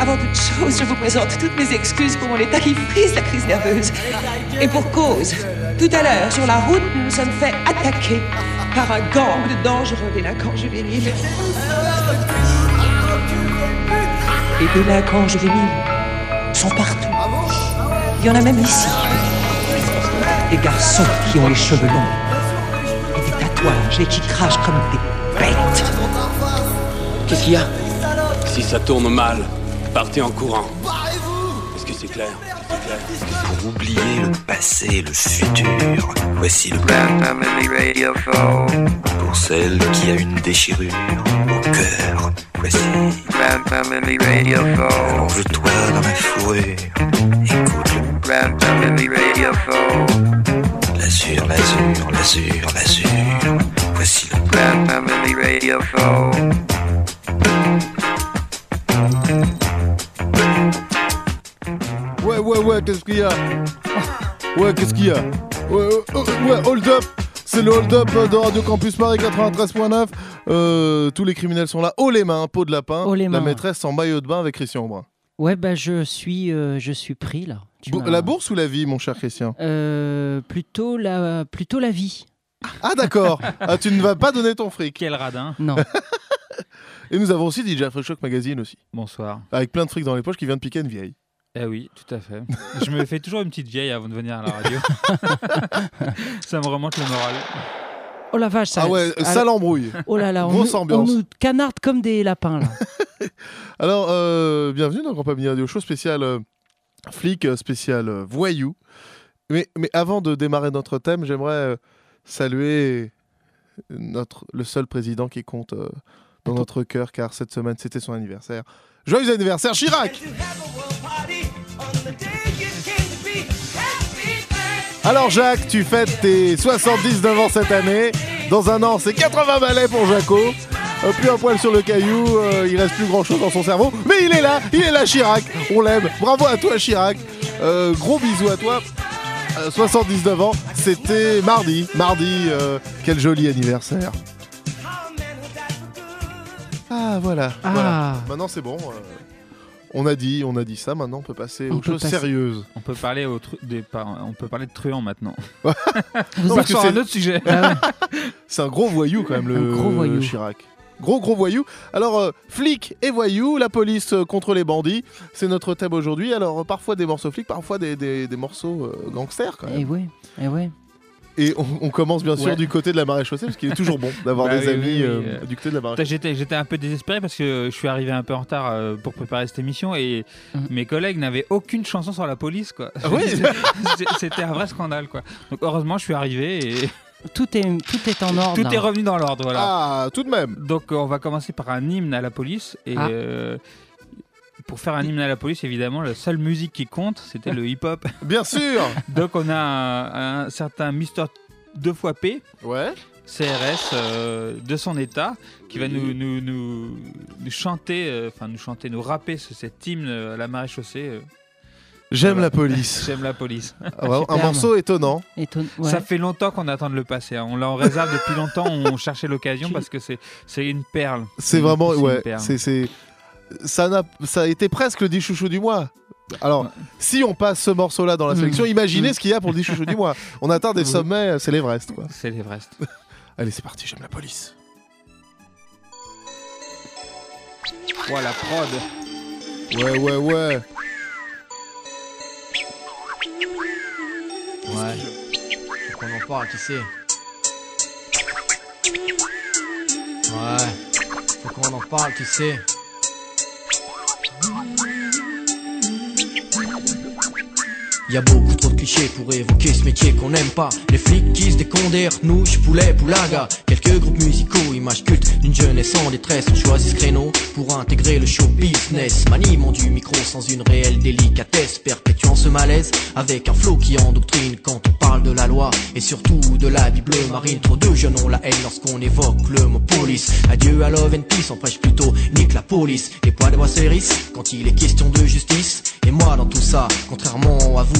Avant toute chose, je vous présente toutes mes excuses pour mon état qui frise la crise nerveuse. Et pour cause, tout à l'heure, sur la route, nous nous sommes fait attaquer par un gang de dangereux délinquants juvéniles. Les délinquants juvéniles sont partout. Il y en a même ici. Des garçons qui ont les cheveux longs et des tatouages et qui crachent comme des bêtes. Qu'est-ce qu'il y a? Si ça tourne mal, partez en courant. Est-ce que c'est clair? Pour oublier le passé, le futur, voici le Grand Family Radio Pour celle qui a une déchirure au cœur, voici. Grand Family Radio Allonge-toi dans la fourrure, écoute le Grand Family Radio L'azur, l'azur, l'azur, l'azur, voici le Grand Family Radio Ouais, ouais, ouais, qu'est-ce qu'il y a? Ouais, qu'est-ce qu'il y a? Ouais, ouais, ouais, hold up c'est le hold-up de Radio Campus Paris 93.9. Euh, tous les criminels sont là. Haut les mains, peau de lapin. Les La maîtresse en maillot de bain avec Christian Brun. Ouais, bah je suis, euh, je suis pris là. Tu Bo- m'as- La bourse ou la vie, mon cher Christian? Euh, plutôt la, plutôt la vie. Ah, d'accord. ah, tu ne vas pas donner ton fric. Quel radin. Non. Et nous avons aussi DJ Fresh Shock Magazine aussi. Bonsoir. Avec plein de fric dans les poches qui vient de piquer une vieille. Eh oui, tout à fait. Je me fais toujours une petite vieille avant de venir à la radio. ça me remonte le moral. Oh la vache, ça. Ah ouais, ça l'embrouille. Oh là là, on, nous, on ambiance. nous canarde comme des lapins là. Alors, euh, bienvenue dans Grand Pamini Radio Show spécial euh, flic, euh, spécial euh, voyou. Mais, mais avant de démarrer notre thème, j'aimerais saluer notre, le seul président qui compte euh, dans notre cœur, car cette semaine, c'était son anniversaire. Joyeux anniversaire, Chirac Alors Jacques, tu fêtes tes 79 ans cette année. Dans un an, c'est 80 balais pour Jaco. Euh, plus un poil sur le caillou, euh, il reste plus grand chose dans son cerveau. Mais il est là, il est là Chirac. On l'aime. Bravo à toi Chirac. Euh, gros bisous à toi. Euh, 79 ans, c'était mardi. Mardi, quel joli anniversaire. Ah voilà. Ah. voilà. Maintenant c'est bon. On a dit, on a dit ça. Maintenant on peut passer On aux peut choses passer. sérieuses. On peut parler au tru- des par- on peut parler de truands maintenant. Vous Non, On parce que sur c'est- un autre sujet. Ah ouais. C'est un gros voyou quand même, le Un gros voyou. Chirac. Gros gros voyou. Alors euh, flic et voyou, la police euh, contre les bandits, c'est notre thème aujourd'hui. Alors euh, parfois des morceaux flics, parfois des, des- des morceaux euh, gangsters quand même. Et ouais, et ouais. Et on, on commence bien sûr Ouais. du côté de la maréchaussée parce qu'il est toujours bon d'avoir Bah des oui, amis oui, oui, euh, euh. du côté de la maréchaussée. J'étais, j'étais un peu désespéré parce que je suis arrivé un peu en retard euh, pour préparer cette émission et Mhm. mes collègues n'avaient aucune chanson sur la police. Quoi. Ah C'était un vrai scandale. Quoi. Donc heureusement, je suis arrivé et Tout est, tout est en ordre. tout est revenu dans l'ordre. Voilà. Ah, tout de même. Donc on va commencer par un hymne à la police et Ah. euh, pour faire un hymne à la police, évidemment, la seule musique qui compte, c'était le hip-hop. Bien sûr. Donc on a un, un certain Mister 2 fois P, Ouais. CRS euh, de son état, qui va nous, nous, nous, nous chanter, euh, enfin nous chanter, nous rapper ce- cet hymne à la maréchaussée. euh, J'aime Voilà. la police. J'aime la police. Ah, ouais, un morceau étonnant. Ouais. Ça fait longtemps qu'on attend de le passer. hein. On l'a en réserve depuis longtemps. On cherchait l'occasion parce que c'est c'est une perle. C'est vraiment une ouais. c'est ça a été presque le 10 chouchou du mois. Alors, Ouais. si on passe ce morceau-là dans la Mm. sélection, imaginez Mm. ce qu'il y a pour le 10 chouchou du mois. On atteint des Oui. sommets, c'est l'Everest, quoi. C'est l'Everest. Allez, c'est parti, j'aime la police. Voilà, prod. Ouais, ouais, ouais. Ouais. Faut qu'on en parle, qui sait Ouais. Faut qu'on en parle, qui sait Hot. Y a beaucoup trop de clichés pour évoquer ce métier qu'on n'aime pas. Les flics qui se décondèrent, nouches, poulet, poulaga. Quelques groupes musicaux, images cultes d'une jeunesse en détresse. On choisit ce créneau pour intégrer le show business. Maniement du micro sans une réelle délicatesse. Perpétuant ce malaise avec un flow qui endoctrine quand on parle de la loi. Et surtout de la Bible marine. Trop de jeunes ont la haine lorsqu'on évoque le mot police. Adieu à love and peace, on prêche plutôt nique la police. Les poids de s'hérissent quand il est question de justice. Et moi dans tout ça, contrairement à vous,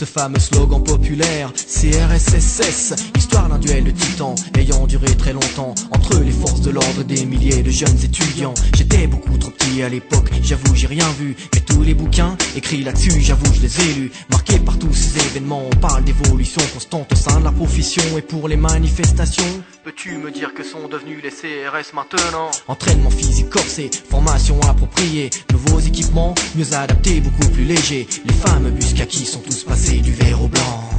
ce fameux slogan populaire CRSSS, histoire d'un duel de titans ayant duré très longtemps entre les forces de l'ordre des milliers de jeunes étudiants. J'étais beaucoup trop petit à l'époque, j'avoue j'ai rien vu, mais tous les bouquins écrits là-dessus, j'avoue je les ai lus. Marqués par tous ces événements, on parle d'évolution constante au sein de la profession et pour les manifestations. Peux-tu me dire que sont devenus les CRS maintenant? Entraînement physique corsé, formation appropriée, nouveaux équipements, mieux adaptés, beaucoup plus légers. Les fameux bus kaki sont tous passés du vert au blanc.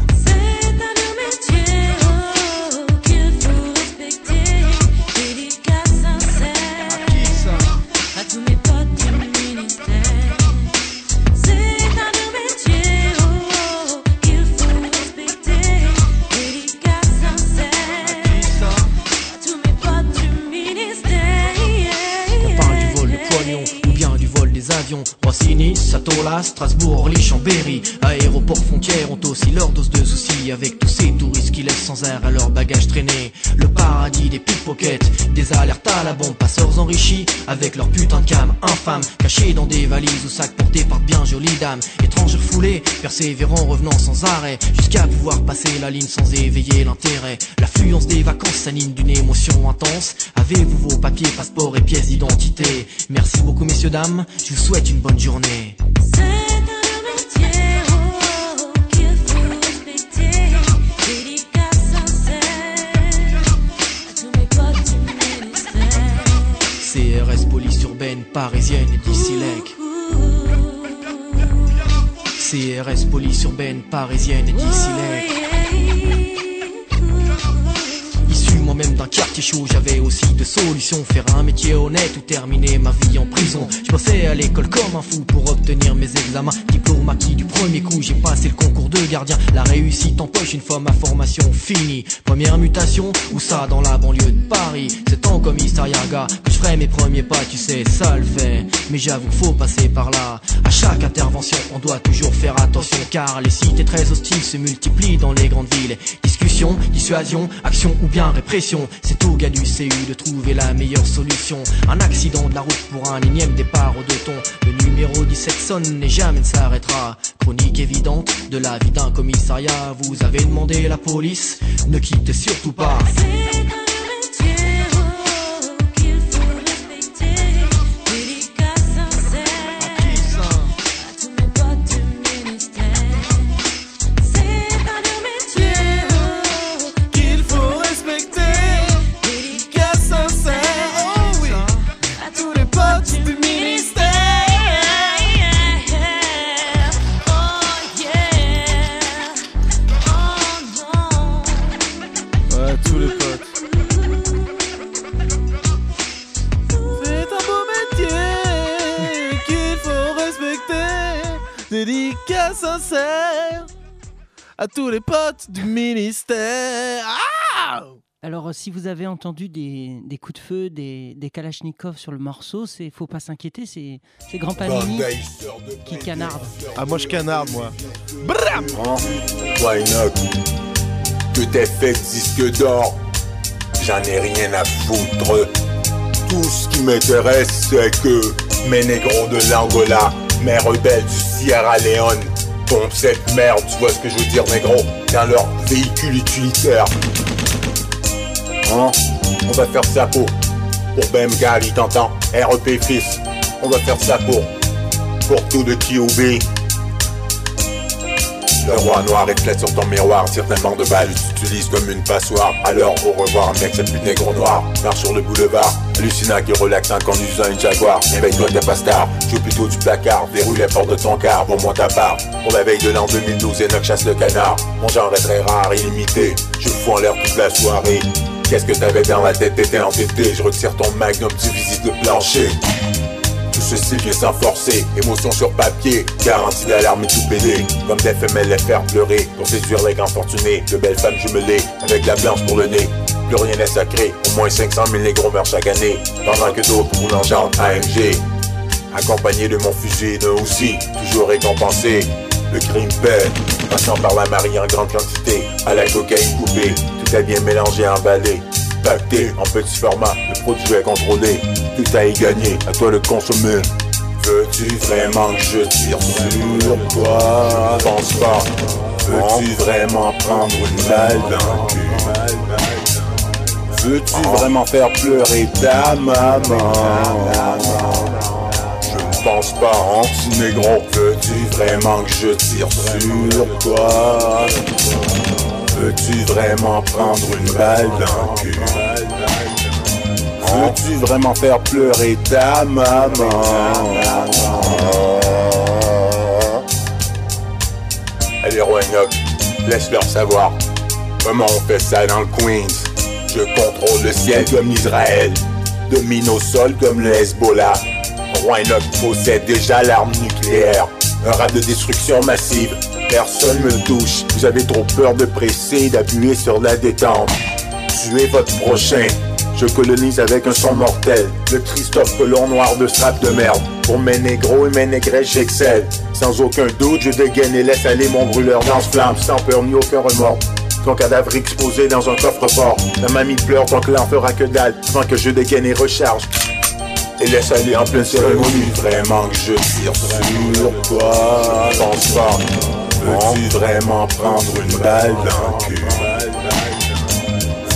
Strasbourg, Orly, Chambéry. Aéroports, frontières ont aussi leur dose de soucis avec tous ces touristes qui laissent sans arrêt leurs bagages traîner. Le paradis des pickpockets, des alertes à la bombe, passeurs enrichis avec leur putain de cam infâme, cachés dans des valises ou sacs portés par bien jolies dames. Étrangers foulés, persévérants, revenant sans arrêt, jusqu'à pouvoir passer la ligne sans éveiller l'intérêt. L'affluence des vacances s'anime d'une émotion intense. Avez-vous vos papiers, passeports et pièces d'identité? Merci beaucoup messieurs dames, je vous souhaite une bonne journée. Parisienne et d'ici lec. CRS police urbaine, parisienne et d'ici lec. Issu moi-même d'un quartier chaud, j'avais aussi deux solutions Faire un métier honnête ou terminer ma vie en prison Je bossais à l'école comme un fou pour obtenir mes examens Acquis du premier coup, j'ai passé le concours de gardien. La réussite en poche une fois ma formation finie. Première mutation, où ça dans la banlieue de Paris. C'est en commissariat gars que je ferai mes premiers pas. Tu sais, ça le fait, mais j'avoue faut passer par là. À chaque intervention, on doit toujours faire attention. Car les cités très hostiles se multiplient dans les grandes villes. Discussion, dissuasion, action ou bien répression. C'est au gars du CU de trouver la meilleure solution. Un accident de la route pour un énième départ au deux tons. Le numéro 17 sonne et jamais ne Chronique évidente de la vie d'un commissariat. Vous avez demandé la police, ne quittez surtout pas Sincère. À tous les potes du ministère. Ah Alors, euh, si vous avez entendu des, des coups de feu, des, des kalachnikovs sur le morceau, c'est faut pas s'inquiéter, c'est c'est Grand Panini qui canarde. ah, moi je canarde, moi. Hein Why not Que t'es fait disque d'or, j'en ai rien à foutre. Tout ce qui m'intéresse, c'est que mes négros de l'Angola, mes rebelles du Sierra Leone, pompent cette merde, tu vois ce que je veux dire, négro, dans leur véhicule utilitaire. Hein? On va faire ça pour, pour Bemgali, t'entends REP fils, on va faire ça pour, pour tout de qui obéit. Le roi noir reflète sur ton miroir, tire tellement de balles, tu utilises comme une passoire. Alors au revoir, mec, cette pute négro noir. Marche sur le boulevard, hallucinant qui relaxe en conduisant une Jaguar. Éveille-toi, t'es pas star, joue plutôt du placard. Verrouille les portes de ton car, pour moi ta part. Pour la veille de l'an 2012, Enoch chasse le canard. Mon genre est très rare, illimité. Je fous en l'air toute la soirée. Qu'est-ce que t'avais dans la tête, t'étais entêté. Je retire ton magnum, tu visites le plancher. Tout ceci vient sans forcer, émotion sur papier, garantie d'alarme et tout pédé. Comme des femelles les faire pleurer, pour séduire les grands fortunés. De belles femmes jumelées, avec la blanche pour le nez. Plus rien n'est sacré, au moins 500 000 négros meurent chaque année. Pendant que d'autres roulent en AMG. Accompagné de mon fusil d'un aussi, toujours récompensé. Le crime paie, passant par la marine en grande quantité, à la cocaïne coupée, tout est bien mélangé, emballé. Pacté en petit format, le produit est contrôlé, tout à y gagner, à toi de consommer. Veux-tu vraiment que je tire sur toi? Pense pas. Veux-tu vraiment prendre une balle le Veux-tu vraiment faire pleurer ta maman? Je ne pense pas, hein, petit négro. Veux-tu vraiment que je tire sur toi? Veux-tu vraiment prendre une balle dans le cul? Veux-tu vraiment faire pleurer ta maman? Allez Roanoke, laisse-leur savoir comment on fait ça dans le Queens. Je contrôle le ciel comme Israël, domine au sol comme le Hezbollah. Roanoke possède déjà l'arme nucléaire, un rap de destruction massive. Personne me touche, vous avez trop peur de presser, d'appuyer sur la détente. Tuez votre prochain. Je colonise avec un son mortel. Le Christophe Colomb noir de strap de merde. Pour mes négros et mes négresses, j'excelle. Sans aucun doute, je dégaine et laisse aller mon brûleur dans ce sans peur ni aucun remords. Ton cadavre exposé dans un coffre-fort. La mamie pleure, ton clan fera que dalle. Avant que je dégaine et recharge. Et laisse aller en pleine cérémonie. Vraiment que je tire sur toi. Pense pas. Veux-tu vraiment prendre une balle dans le cul?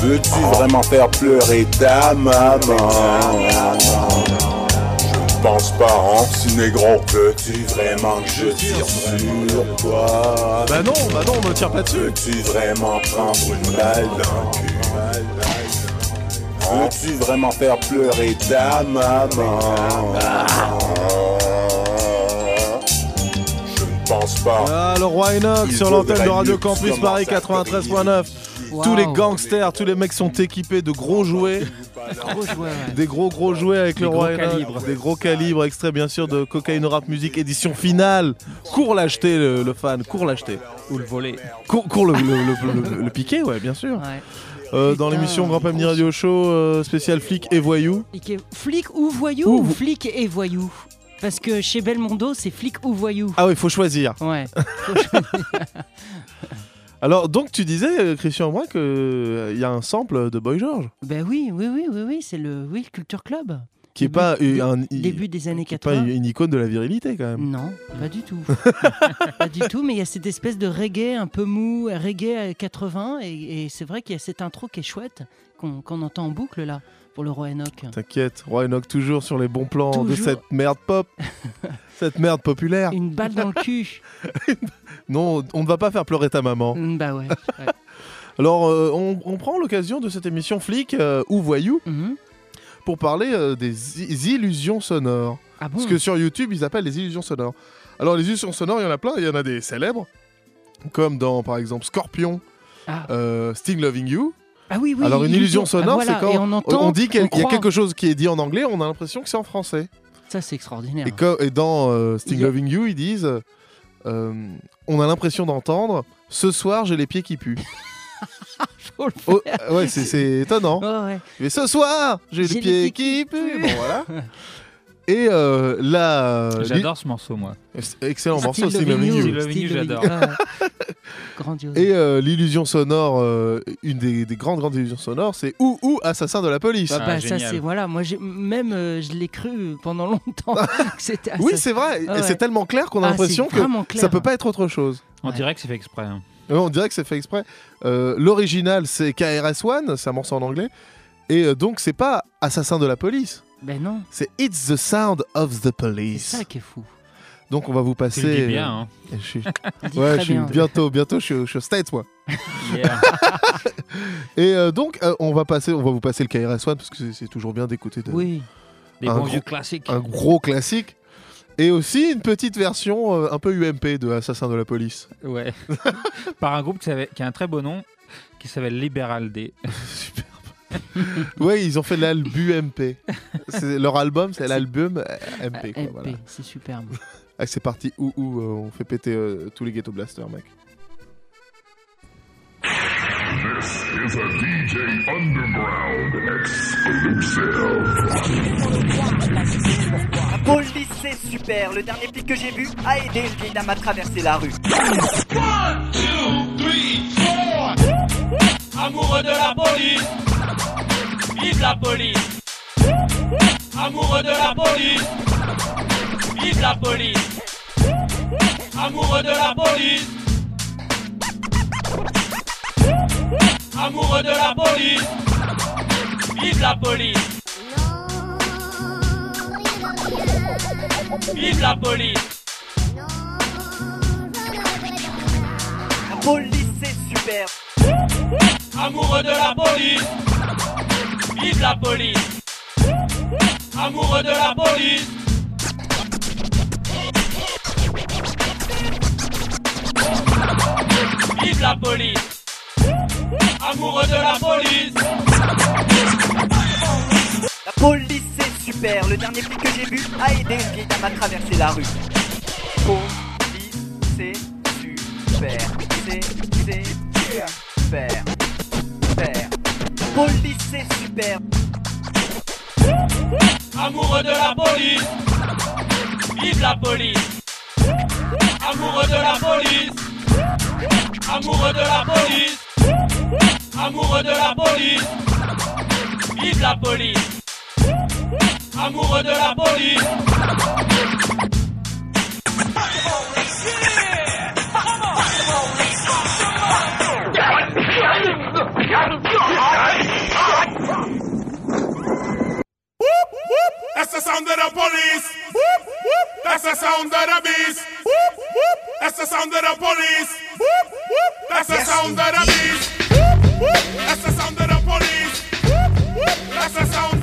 Veux-tu vraiment faire pleurer ta maman? Pense pas, hein. Si négro peux-tu vraiment que je tire sur toi? Bah non, bah non, on me tire pas dessus. Peux-tu vraiment prendre une balle d'un cul? Peux-tu vraiment faire pleurer ta maman? Je ne pense pas. Ah le roi Enoch sur l'antenne de Radio Campus Paris 93.9 tous les gangsters, tous les mecs sont équipés de gros jouets. Des gros gros jouets avec le roi calibre. Des gros calibres, extraits bien sûr de Cocaine Rap Music, édition finale. Cours l'acheter le, fan, cours l'acheter. Ou le voler. Cours, le, piquer, ouais, bien sûr. Euh, dans l'émission Grand Pamini Radio Show euh, spécial flic et voyou. Flic ou voyou ou, flic et voyou? Parce que chez Belmondo, c'est flic ou voyou. Ah oui, faut choisir. Ouais. Faut choisir. Alors, donc tu disais, euh, Christian, moi, qu'il y a un sample de Boy George, ben oui, oui, oui, oui, oui, c'est le, oui, le Culture Club. qui est Début- pas dé- un, Début des années qui est pas 80. une icône de la virilité quand même. Non, pas du tout. pas du tout, mais il y a cette espèce de reggae un peu mou, reggae à 80, et, et c'est vrai qu'il y a cette intro qui est chouette, qu'on entend en boucle là, pour le roi Enoch. T'inquiète, Roy Enoch toujours sur les bons plans de cette merde pop, cette merde populaire. Une balle dans le cul. Non, on ne va pas faire pleurer ta maman. Mm, bah ouais. ouais. Alors, euh, on, on prend l'occasion de cette émission flic euh, ou voyou Mhm. pour parler euh, des illusions sonores. Ah bon Parce que sur YouTube, ils appellent les illusions sonores. Alors, les illusions sonores, il y en a plein. Il y en a des célèbres, comme dans, par exemple, Scorpion, Ah. Sting Loving You. Ah oui, oui. Alors, une illusion illusion. Ah, sonore, voilà, c'est quand on entend, dit qu'il y a on quelque chose qui est dit en anglais, on a l'impression que c'est en français. Ça, c'est extraordinaire. Et, dans Sting a- Loving You, ils disent On a l'impression d'entendre Ce soir, j'ai les pieds qui puent. Oh, euh, ouais, c'est- étonnant. Ouais. Mais ce soir, j'ai les pieds qui puent. Bon, voilà. Et euh, là. euh, J'adore ce morceau, moi. Excellent Still morceau, Sting Loving j'adore. Ouais. Grandiose. Et euh, l'illusion sonore, euh, une des, des grandes grandes illusions sonores, c'est ou ou assassin de la police. Bah, Ah, bah, ça c'est voilà, moi même euh, je l'ai cru pendant longtemps que c'était oui, c'est vrai. Ah Et ouais. c'est tellement clair qu'on a Ah, l'impression que ça peut pas être autre chose. On Ouais. dirait que c'est fait exprès. hein. On dirait que c'est fait exprès. Euh, L'original, c'est KRS-One, c'est un morceau en anglais. Et euh, donc, c'est pas Assassin de la police, Ben non, c'est It's the Sound of the c'est Police. ça qui est fou. Donc, on va vous passer. Tu le dis euh, bien. Hein. je suis- Ouais, très je suis bien. bientôt, bientôt, je suis, je suis aux States, moi. Yeah. Et euh, donc, euh, on va passer, on va vous passer le KRS-One parce que c'est- c'est toujours bien d'écouter de- Oui, Des Un bons gros- vieux classiques. un gros classique. Et aussi une petite version euh, un peu UMP de Assassin de la police. Ouais. Par un groupe qui, qui a un très beau nom, qui s'appelle Liberal D. Ouais, ils ont fait l'album MP. C'est- Leur album, c'est l'album MP. Quoi, MP, voilà. c'est superbe. Ah, c'est parti, ou ou euh, on fait péter euh, tous les ghetto blasters, mec. is a DJ Underground exclusive. La police c'est super, le dernier flic que j'ai vu a aidé une vieille dame à traverser la rue. Amoureux de la police, vive la police. Amoureux de la police, Vive la police. Amoureux de la police. Amoureux de la police. Vive la police. Vive la police. La police c'est super. Amoureux de la police Vive la police Amoureux de la police Vive la police Amoureux de la police La police c'est super. Le dernier flic que j'ai vu a aidé une vieille à traverser la rue. Police super. C'est. Super. Police c'est super. Amoureux de la police. Vive la police. Amoureux de la police. Amoureux de la police. Amoureux de la police. Vive la police. Amoureux de la police the sound of the police. That's the sound of the beast. That's the sound of the police. That's the sound of the beast. That's the sound of the police. That's the sound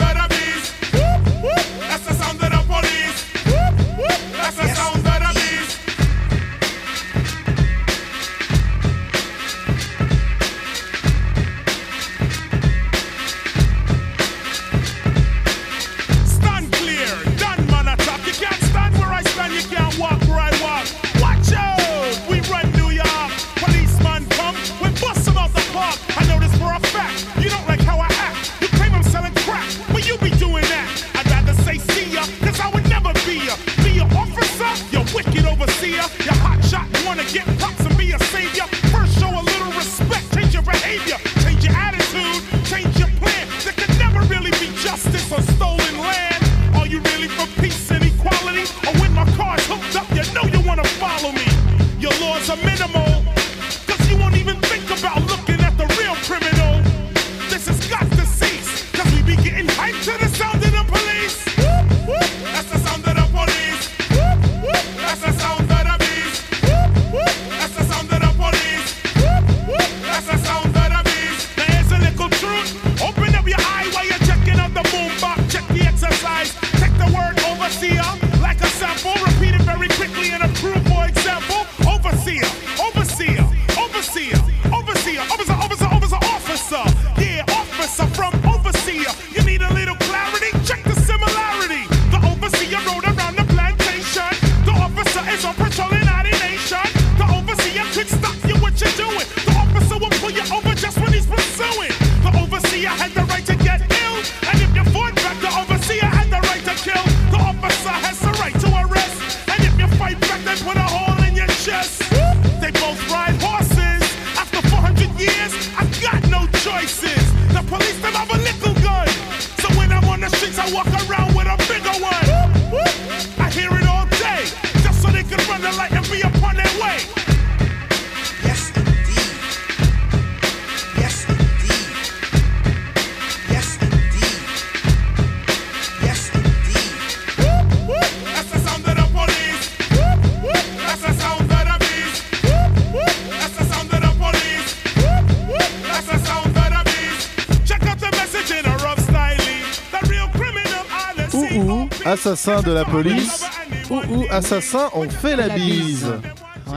ouh, assassin de la police. Ouh, ouh, assassin, on fait la, La bise. bise.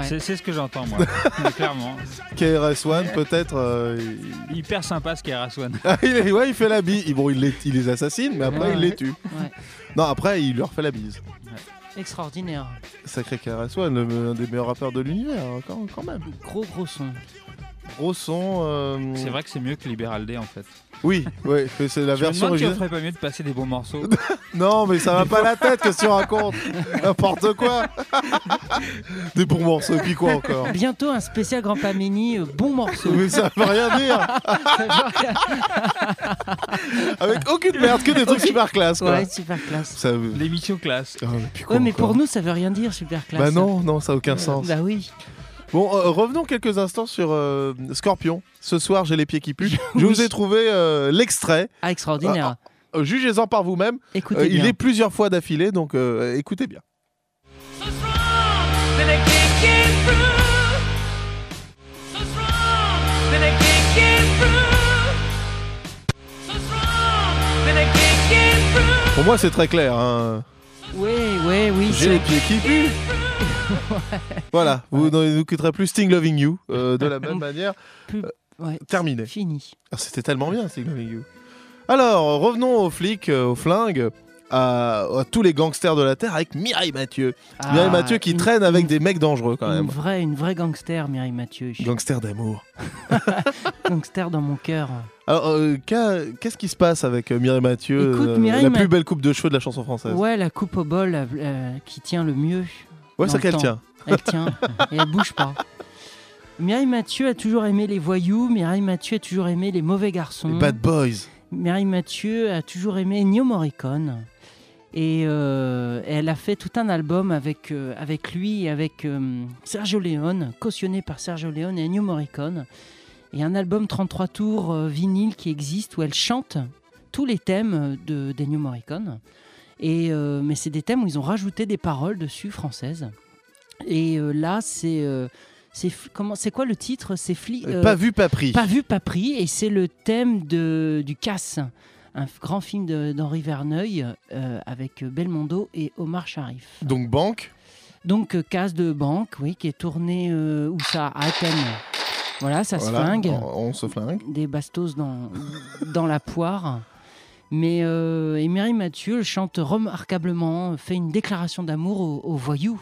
C'est c'est ce que j'entends, moi. Clairement. KRS-One, peut-être. euh, il- Hyper sympa ce Raswan. Ah, il est- ouais, il fait la bise. Il- Bon, il les, il les assassine, mais après, Ouais. il les tue. Ouais. Non, après, il leur fait la bise. Extraordinaire. Sacré KRS-One, un des meilleurs rappeurs de l'univers, hein, quand, quand même. Gros gros son. gros son. euh, C'est vrai que c'est mieux que Liberal Day en fait. Oui, ouais, c'est la Je me version demande si on originale. ferait pas mieux de passer des bons morceaux. Non, mais ça va pas la tête, qu'est-ce que tu racontes N'importe quoi Des bons morceaux, puis quoi encore Bientôt un spécial Grand Pamini, euh, bon morceau. Mais ça veut rien dire Avec aucune merde, que des trucs super classe quoi. Ouais, super classe. Ça veut- L'émission classe. Ah, mais puis quoi Ouais, mais encore pour nous, ça veut rien dire, super classe. Bah non, non, ça a aucun sens. Bah oui. Bon, euh, revenons quelques instants sur euh, Scorpion. Ce soir, j'ai les pieds qui puent. Je vous ai trouvé euh, l'extrait. Ah, extraordinaire. Euh, Jugez-en par vous-même. Écoutez Euh, il est plusieurs fois d'affilée, donc euh, écoutez bien. Pour moi, c'est très clair. hein. Oui, oui, oui. J'ai c'est- les pieds qui puent. Voilà, vous nous quitterez plus Sting Loving You euh, de la même manière. Plus- ouais, Terminé. Fini. Ah, C'était tellement bien, Sting Loving You. Alors, revenons aux flics, euh, aux flingues, à, à tous les gangsters de la Terre avec Mireille Mathieu. Ah, Mireille Mathieu qui une- traîne avec des mecs dangereux quand Une même. vraie, une vraie gangster, Mireille Mathieu. Gangster d'amour. gangster dans mon cœur. Alors, euh, qu'est-ce qui se passe avec euh, Mireille Mathieu, Écoute, Mireille la Ma- plus belle coupe de cheveux de la chanson française? Ouais, la coupe au bol euh, qui tient le mieux. Ouais, ça le qu'elle tient. Elle tient et elle bouge pas. Mireille Mathieu a toujours aimé les voyous. Mireille Mathieu a toujours aimé les mauvais garçons. Les Bad Boys. Mireille Mathieu a toujours aimé Ennio Morricone. Et euh, elle a fait tout un album avec, euh, avec lui avec euh, Sergio Leone, cautionné par Sergio Leone et Ennio Morricone. Et un album 33 tours euh, vinyle qui existe où elle chante tous les thèmes de d'Ennio Morricone. Et, euh, mais c'est des thèmes où ils ont rajouté des paroles dessus françaises. Et là, c'est. Euh, c'est comment c'est quoi le titre? C'est fli- Euh, Pas vu, pas pris. Pas vu, pas pris. Et c'est le thème de, du Casse, un grand film d'Henri Verneuil euh, avec Belmondo et Omar Sharif. Donc, banque? Donc, euh, Casse de banque, oui, qui est tourné euh, où ça À Athènes. Voilà, ça se flingue. On, on se flingue. Des bastos dans, dans la poire. Mais euh, Mireille Mathieu chante remarquablement, fait une déclaration d'amour aux voyous,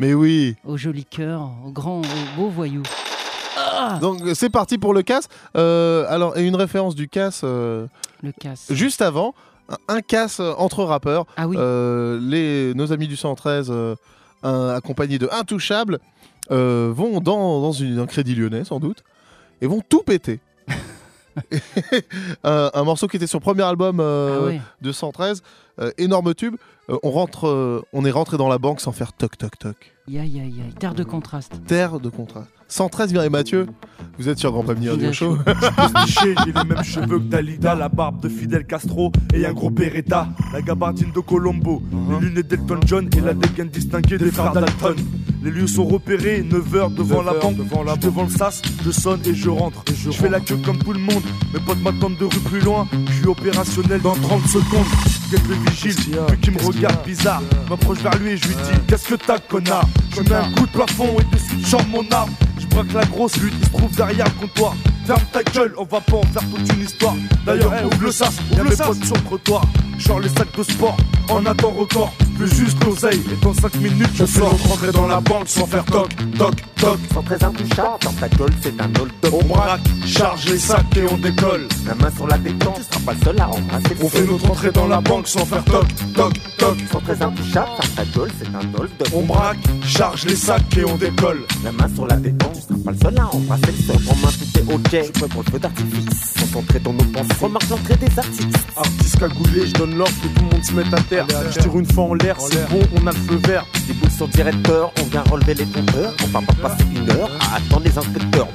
Mais oui. aux jolis cœurs, aux grands, aux beaux voyous. Ah Donc, c'est parti pour le casse. Euh, alors, et une référence du casse. euh, Le casse. Juste avant, un, casse entre rappeurs. Ah oui. Euh, les, nos amis du 113, euh, un- accompagnés de Intouchables, vont dans, dans une- un crédit lyonnais, sans doute, et vont tout péter. un, un morceau qui était sur premier album euh, Ah ouais. de 113, euh, énorme tube. Euh, on, rentre, euh, on est rentré dans la banque sans faire toc toc toc. Aïe, aïe, aïe. Terre de contraste. Terre de contraste. 113, Mireille Mathieu, vous êtes sur Grand Pamini Radio Show. J'ai les mêmes cheveux que Dalida, la barbe de Fidel Castro et un gros Beretta, la gabardine de Colombo, les lunettes d'Elton John et la dégaine distinguée des frères Dalton. Les lieux sont repérés, 9h devant la banque, devant, la devant le sas, je sonne et je rentre. je fais la queue comme tout le monde, mes potes m'attendent de rue plus loin, je suis opérationnel dans 30 secondes. Guette le vigile, vu qu'il me regarde bizarre, m'approche vers lui et je lui dis Qu'est-ce que t'as, connard? Je mets un coup de plafond et de suite j'en mon arme. Braque la grosse lutte, il se trouve derrière le comptoir. Ferme ta gueule, on va pas en faire toute une histoire. D'ailleurs, ouvre le sas, y'a mes potes sur le trottoir. Genre les sacs de sport, en attend record. Plus juste l'oseille, et dans 5 minutes je sors. Rentrer dans la banque sans faire toc, toc, toc. Sans très intouchable, dans ta gueule c'est un hold-up. On braque, charge les sacs et on décolle. La main sur la détente, tu seras pas le seul à embrasser le On fait notre entrée dans la banque sans faire toc, toc, toc. Sans très intouchable, dans ta gueule c'est un hold-up. On braque, charge les sacs et on décolle. La main sur la détente, tu seras pas le seul à embrasser le sol. En main tout est ok, je pour le feu d'artifice. Concentré dans nos pensées, remarque l'entrée des artistes. Artiste cagoulé, je donne l'ordre que tout le monde se mette à terre. Je tire une fois en l'air, c'est bon, on a le feu vert. Des boules sur directeur, on vient relever les compteurs. On va pas passer une heure à attendre les inspecteurs.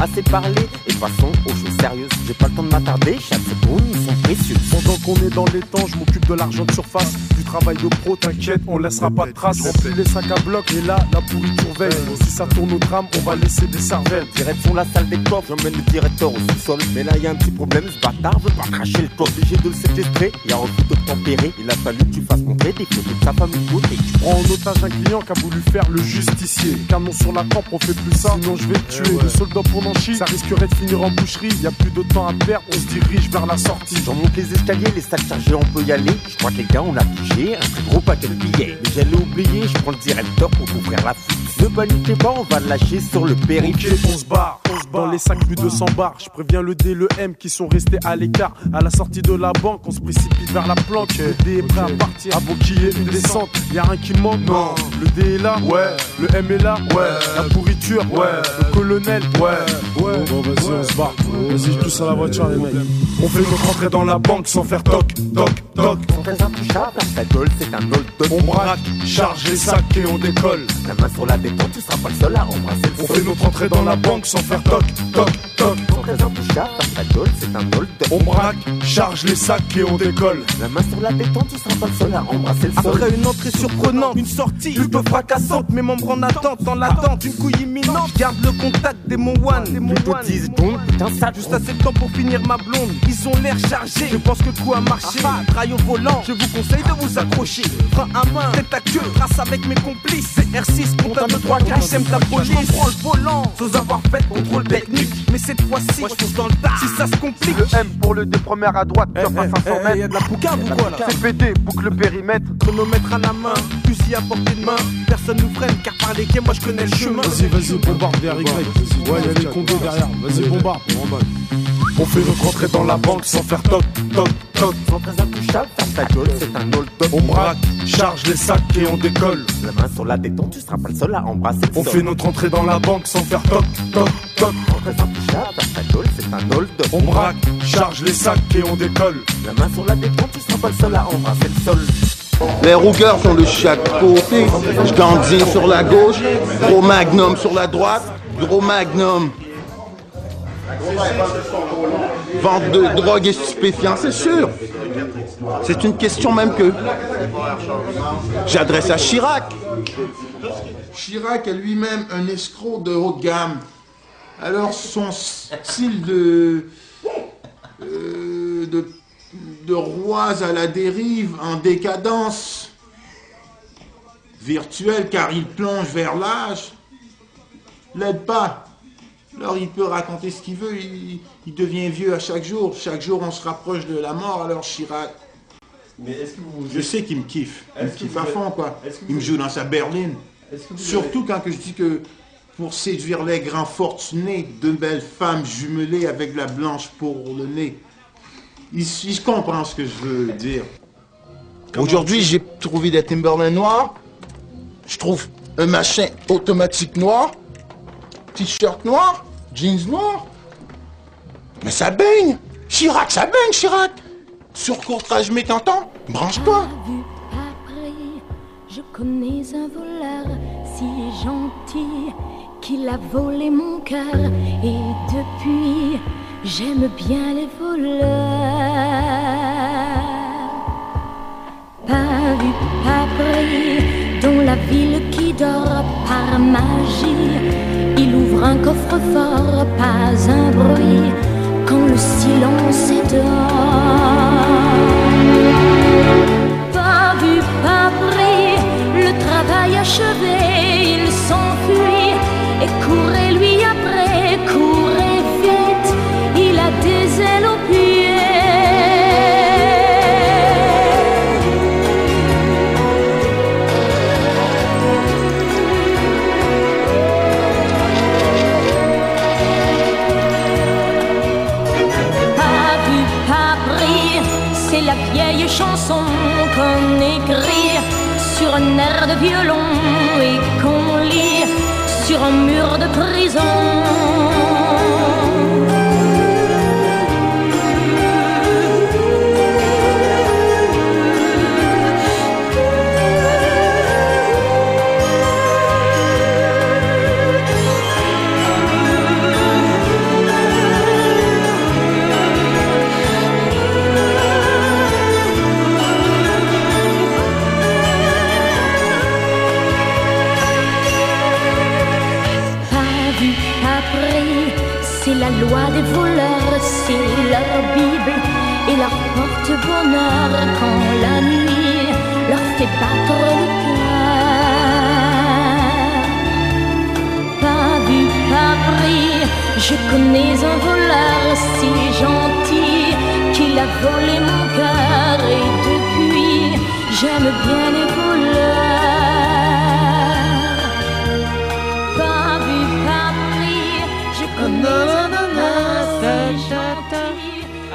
Assez parlé et passons aux choses sérieuses. J'ai pas le temps de m'attarder, chaque seconde ils sont précieux. Pendant qu'on est dans les temps, je m'occupe de l'argent de surface. Du travail de pro, t'inquiète, on laissera pas de traces. Remplis les sacs à bloc et là, la pourriture veille. Si ça tourne au drame, on va laisser des cervelles. Direction la salle des coffres, j'emmène le directeur au sous-sol. Mais là, y a un petit problème, ce bâtard veut pas cracher le coffre. Obligé de le séquestrer, y a refus de tempérer. Il a fallu que tu fasses montrer des photos de sa famille côté. Tu prends en otage un client qui a voulu faire le justicier. Canon sur la tempe, on fait plus ça, sinon je vais te tuer. Le soldat pour ça risquerait de finir en boucherie. Y a plus de temps à perdre, on se dirige vers la sortie. J'en monte les escaliers, les sacs chargés, on peut y aller. Je crois que les gars, on a touché un très gros paquet de billets. Mais j'allais oublier, je prends le directeur pour ouvrir la fuite. Ne paniquez pas, on va le lâcher sur le périph'. Ok, on se barre. Dans les sacs, plus de 100 bars. Je préviens le D, le M qui sont restés à l'écart. À la sortie de la banque, on se précipite vers la planque. Le D est prêt à partir avant qu'il y ait une descente. Y'a rien qui manque, non. Le D est là, ouais. Le M est là, ouais. La pourriture, ouais. Le colonel, ouais. Ouais. Bon, vas-y, on se barre. Vas-y, je touche à la voiture, les mecs. On fait notre entrée dans la banque sans faire toc, toc, toc. Très intouchable, ta gueule, c'est un old dog. On braque, charge les sacs et on décolle. La main sur la détente, tu seras pas le seul à embrasser le On fait notre entrée dans la banque sans faire toc, toc, toc. Très intouchable, ta gueule, c'est un old dog. On braque, charge les sacs et on décolle. La main sur la détente, tu seras pas le seul à embrasser le sol. Après une entrée surprenante, une sortie plutôt fracassante, mes membres en attente, dans l'attente d'une couille imminente. Garde le contact des mon one, mon Plutôt one. 10 secondes, putain, ça Juste assez de temps pour finir ma blonde. Ils ont l'air chargés. Je pense que tout a marché. Trail au volant. Je vous conseille de vous accrocher. Frein à main, tête à queue. Trace avec mes complices. C'est R6, compte 1, 2, 3, 4. J'aime ta police. Je prends le volant. Sans avoir fait contrôle technique. Mais cette fois-ci, je fonce dans le tas. Si ça se complique. Le M pour le D première à droite, top à 500 mètres. Y'a de la poucave ou quoi là CPD, boucle le périmètre. Chronomètre à la main, fusil à portée de main. Personne nous freine car par les quais, moi je connais le chemin. Vas-y, vas-y, bombarde Y. Ouais, y'a les condés derrière. Vas-y, bombarde. On fait notre entrée dans la banque sans faire toc, toc, toc. Sans très intouchable, ta gueule, c'est un old dog. On braque, charge les sacs et on décolle. La main sur la détente, tu seras pas le seul à embrasser le On fait notre entrée dans la banque sans faire toc, toc, toc. Sans très intouchable, ta gueule, c'est un old dog. On braque, charge les sacs et on décolle. La main sur la détente, tu seras pas le seul à embrasser le sol. Les rougueurs sont de chaque côté. Standing sur la gauche, gros magnum sur la droite, gros magnum. Vente de drogue et stupéfiants, c'est sûr. C'est une question même que j'adresse à Chirac. Chirac est lui-même un escroc de haute gamme. Alors son style de, euh, de, de à la dérive, en décadence virtuelle, car il plonge vers l'âge, l'aide pas. Alors il peut raconter ce qu'il veut, il, il devient vieux à chaque jour. Chaque jour on se rapproche de la mort, alors Chirac. Mais est-ce que vous Je sais qu'il me kiffe. Il me kiffe à avez- fond, quoi. Il me joue dans sa berline. Surtout quand que je dis que pour séduire les grands fortunés, deux belles femmes jumelées avec la blanche pour le nez. Il, il comprend ce que je veux dire. Aujourd'hui, j'ai trouvé des Timberland noirs. Je trouve un machin automatique noir. T-shirt noir. Jeans noirs. Mais ça baigne. Chirac, ça baigne, Chirac. Surcourtrage métentant. Branche-toi. Je connais un voleur si gentil qu'il a volé mon cœur et depuis j'aime bien les voleurs. Pas vu, pas pris, dans la ville qui dort par magie. Il ouvre un coffre-fort, pas un bruit, quand le silence est dehors. Pas vu, pas pris, le travail achevé, la vieille chanson qu'on écrit sur un air de violon et qu'on lit sur un mur de prison. Des voleurs, c'est leur Bible et leur porte-bonheur quand la nuit leur fait battre le cœur. Pas vu, pas Je connais un voleur si gentil qu'il a volé mon cœur et depuis j'aime bien les voleurs.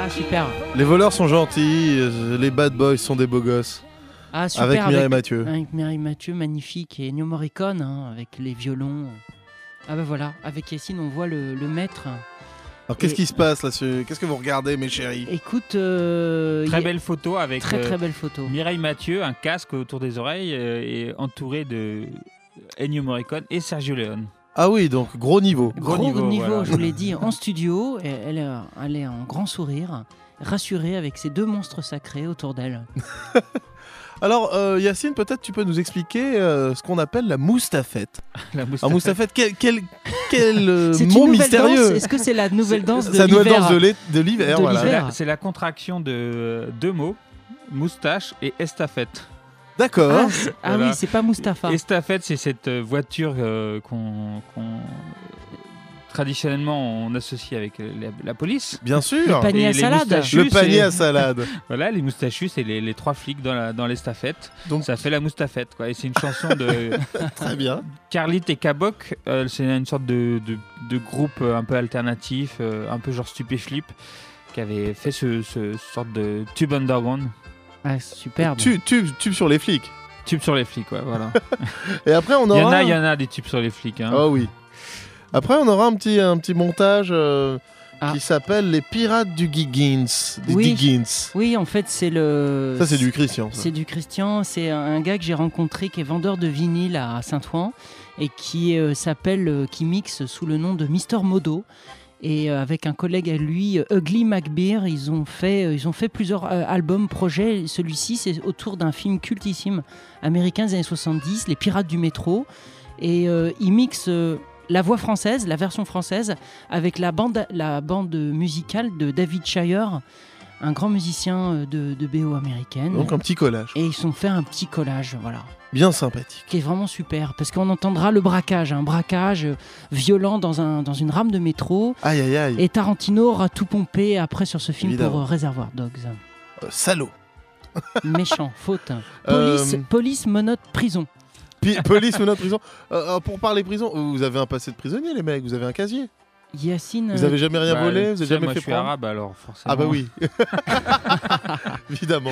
Ah, super. Les voleurs sont gentils, euh, les bad boys sont des beaux gosses. Ah, super. Avec Mireille Mathieu. Avec Mireille Mathieu, magnifique. Et Ennio Morricone, hein, avec les violons. Ah bah voilà, avec Yacine, on voit le, le maître. Alors qu'est-ce qui se passe là-dessus Qu'est-ce que vous regardez, mes chéris? Écoute, euh, Très belle photo avec Très, très euh, belle photo. Mireille Mathieu, un casque autour des oreilles euh, et entouré de Ennio Morricone et Sergio Leone. Ah oui, donc gros niveau. Gros, niveau, voilà. je vous l'ai dit, en studio. Et elle, est, elle est en grand sourire, rassurée avec ces deux monstres sacrés autour d'elle. Alors, euh, Yacine, peut-être tu peux nous expliquer euh, ce qu'on appelle la moustafette. La Ah, moustafette, quel, quel, quel euh, C'est une mot nouvelle mystérieux danse Est-ce que c'est la nouvelle danse de C'est la nouvelle l'hiver danse de l'hiver, De voilà. C'est l'hiver. la, c'est la contraction de deux mots, moustache et estafette. D'accord. Ah, ah oui, c'est pas Mustapha. Estafette, c'est cette euh, voiture euh, qu'on traditionnellement on associe avec euh, la, la police. Bien sûr. Le panier Et à salade. Le panier à salade. voilà, les moustachus, c'est les, les trois flics dans la- dans l'estafette. Donc- ça fait la moustafette, quoi. Et c'est une chanson de Très bien. Carlit et Kabok. euh, c'est une sorte de, de, de groupe un peu alternatif, euh, un peu genre stupéflip, qui avait fait ce, ce sorte de tube underground. Ah, superbe. Tu, tube, tube sur les flics. Tube sur les flics, ouais, voilà. Et après, on Il y en aura. a, il y en a des tubes sur les flics. Hein. Ah oui. Après, on aura un petit, un petit montage euh, Ah. qui s'appelle Les Pirates du Giggins. Des Oui. Diggins. Oui, en fait, c'est le. Ça, c'est du Christian. C'est du Christian. C'est un gars que j'ai rencontré qui est vendeur de vinyle à Saint-Ouen et qui euh, s'appelle, euh, qui mixe sous le nom de Mister Modo. Et euh, avec un collègue à lui, euh, Ugly McBeer, ils ont fait, euh, ils ont fait plusieurs albums, projets. Celui-ci, c'est autour d'un film cultissime américain des années 70, Les Pirates du métro. Et euh, ils mixent la voix française, la version française, avec la bande, la bande musicale de David Shire, un grand musicien euh, de, de BO américaine. Donc, un petit collage. Et ils ont fait un petit collage, voilà, Bien sympathique. qui est vraiment super, parce qu'on entendra le braquage, un braquage euh, violent dans, un, dans une rame de métro. Aïe, aïe, aïe. Et Tarantino aura tout pompé après sur ce film Évidemment. pour euh, Réservoir Dogs. Euh, salaud. Méchant, faute. Euh, Police, police monote, prison. Police ou notre prison. Euh, pour parler prison, vous avez un passé de prisonnier, les mecs. Vous avez un casier. Yacine. Vous avez jamais rien Bah, volé Vous avez jamais moi, fait je suis prendre arabe, alors forcément. Ah bah oui. Évidemment.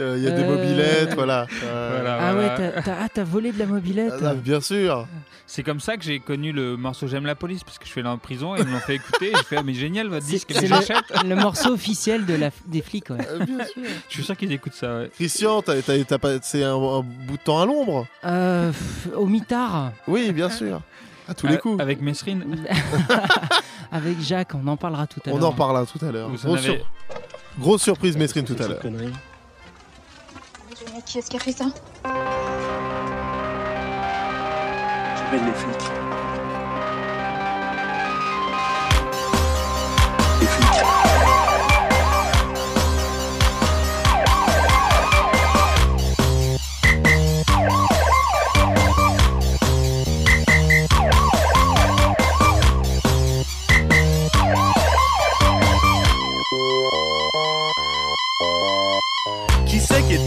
Euh, Il y a des Euh, mobilettes, voilà. Euh, Voilà, Ah ouais, t'as- ah, t'as volé de la mobilette ah, bien sûr. C'est comme ça que j'ai connu le morceau J'aime la police, parce que je suis là en prison et ils me l'ont fait écouter. Et je fais, ah, mais génial votre C'est disque, c'est mais le, j'achète. le morceau officiel de la, des flics, ouais. Euh, bien sûr. Je suis sûr qu'ils écoutent ça, ouais. Christian, t'as- t'as- t'as pas- c'est un, un bout de temps à l'ombre Euh, au mitard. Oui, bien sûr. À tous les Ah, coups. Avec Mesrine. Avec Jacques, on en parlera tout à l'heure. On en parlera tout à l'heure. Grosse, avez- sur- grosse surprise, Mesrine, tout à l'heure. Qui est-ce qui a fait ça? J'appelle les flics.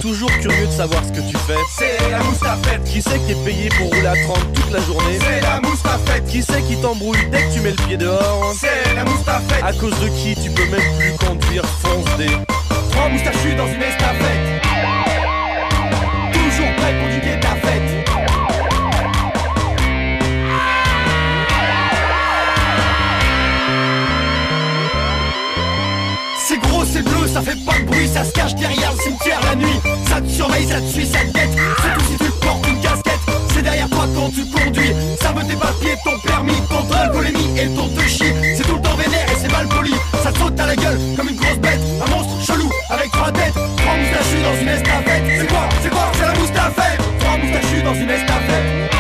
Toujours curieux de savoir ce que tu fais. C'est la moustafette Qui c'est qui est payé pour rouler à 30 toute la journée? C'est la moustafette Qui c'est qui t'embrouille dès que tu mets le pied dehors? C'est la moustafette À cause de qui tu peux même plus conduire? Fonce des Trois moustachus dans une estafette ça fait pas de bruit, ça se cache derrière le cimetière la nuit. Ça te surveille, ça te suit, ça te guette. Surtout si tu portes une casquette, c'est derrière toi quand tu conduis. Ça veut tes papiers, ton permis, ton alcoolémie et ton chie. C'est tout le temps vénère et c'est mal poli. Ça te saute à la gueule comme une grosse bête. Un monstre chelou avec trois têtes. Trois moustachus dans une estafette. C'est quoi C'est quoi C'est la moustafette. Trois moustachus dans une estafette.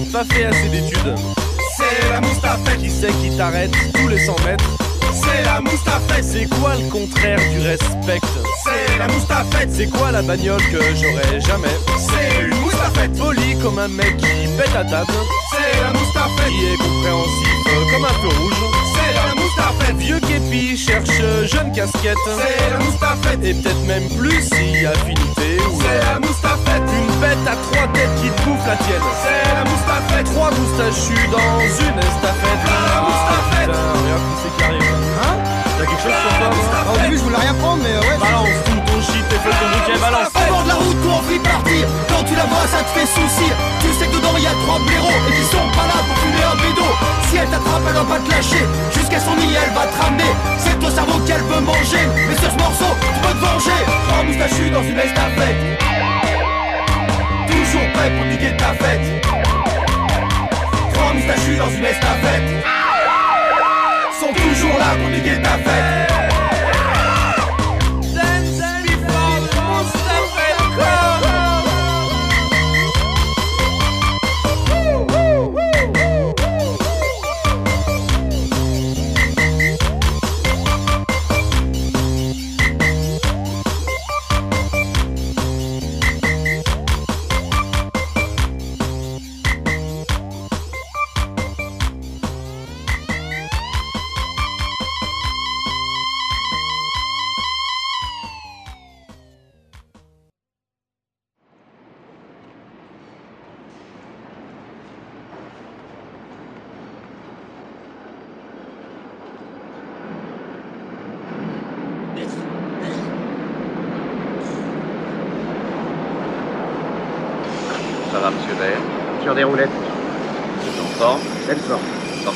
Pas fait assez d'études C'est la moustafette Qui c'est qui t'arrête tous les 100 mètres C'est la moustafette. C'est quoi le contraire du respect? C'est la moustafette. C'est quoi la bagnole que j'aurais jamais? C'est une moustafette. Poli comme un mec qui pète à table. C'est la moustafette. Qui est compréhensif comme un feu rouge. C'est la moustafette. Vieux képi cherche jeune casquette. C'est la moustafette. Et peut-être même plus si affinité. C'est la moustafette. Une bête à trois têtes qui te bouffe la tienne. C'est la moustafette. Trois moustachus dans une estafette. La moustafette. Putain, regarde qui c'est qui arrive. Hein T'as quelque chose sur toi moi Au début, je voulais rien prendre, mais ouais. Balance tout ton bouquet, balance. Au bord de la route, envie de partir. Quand tu la vois, ça te fait souci. Tu sais que dedans, il y a trois blaireaux et qu'ils sont pas là pour fumer un bédo. Si elle t'attrape, elle va pas te lâcher. Jusqu'à son nid, elle va te ramener. C'est ton cerveau qu'elle veut manger. Mais sur ce morceau, tu peux te venger. Trois moustachus dans une estafette. Toujours prêt pour niquer ta fête. Trois moustachus dans une estafette. Sont toujours là pour niquer ta fête.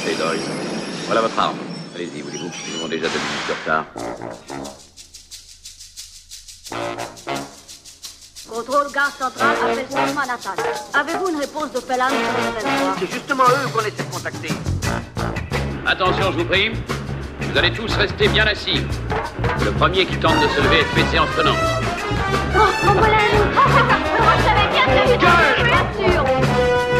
Doyle. Voilà votre arme. Allez-y, voulez-vous Nous avons déjà deux minutes de retard. Contrôle gare centrale, appel Manhattan. Avez-vous une réponse de Pelham C'est justement eux qu'on essaie de contacter. Attention, je vous prie. Vous allez tous rester bien assis. Le premier qui tente de se lever est fait séance tenante. Oh, oh, voilà un Oh, c'est parfait. Moi, je savais bien que bien sûr.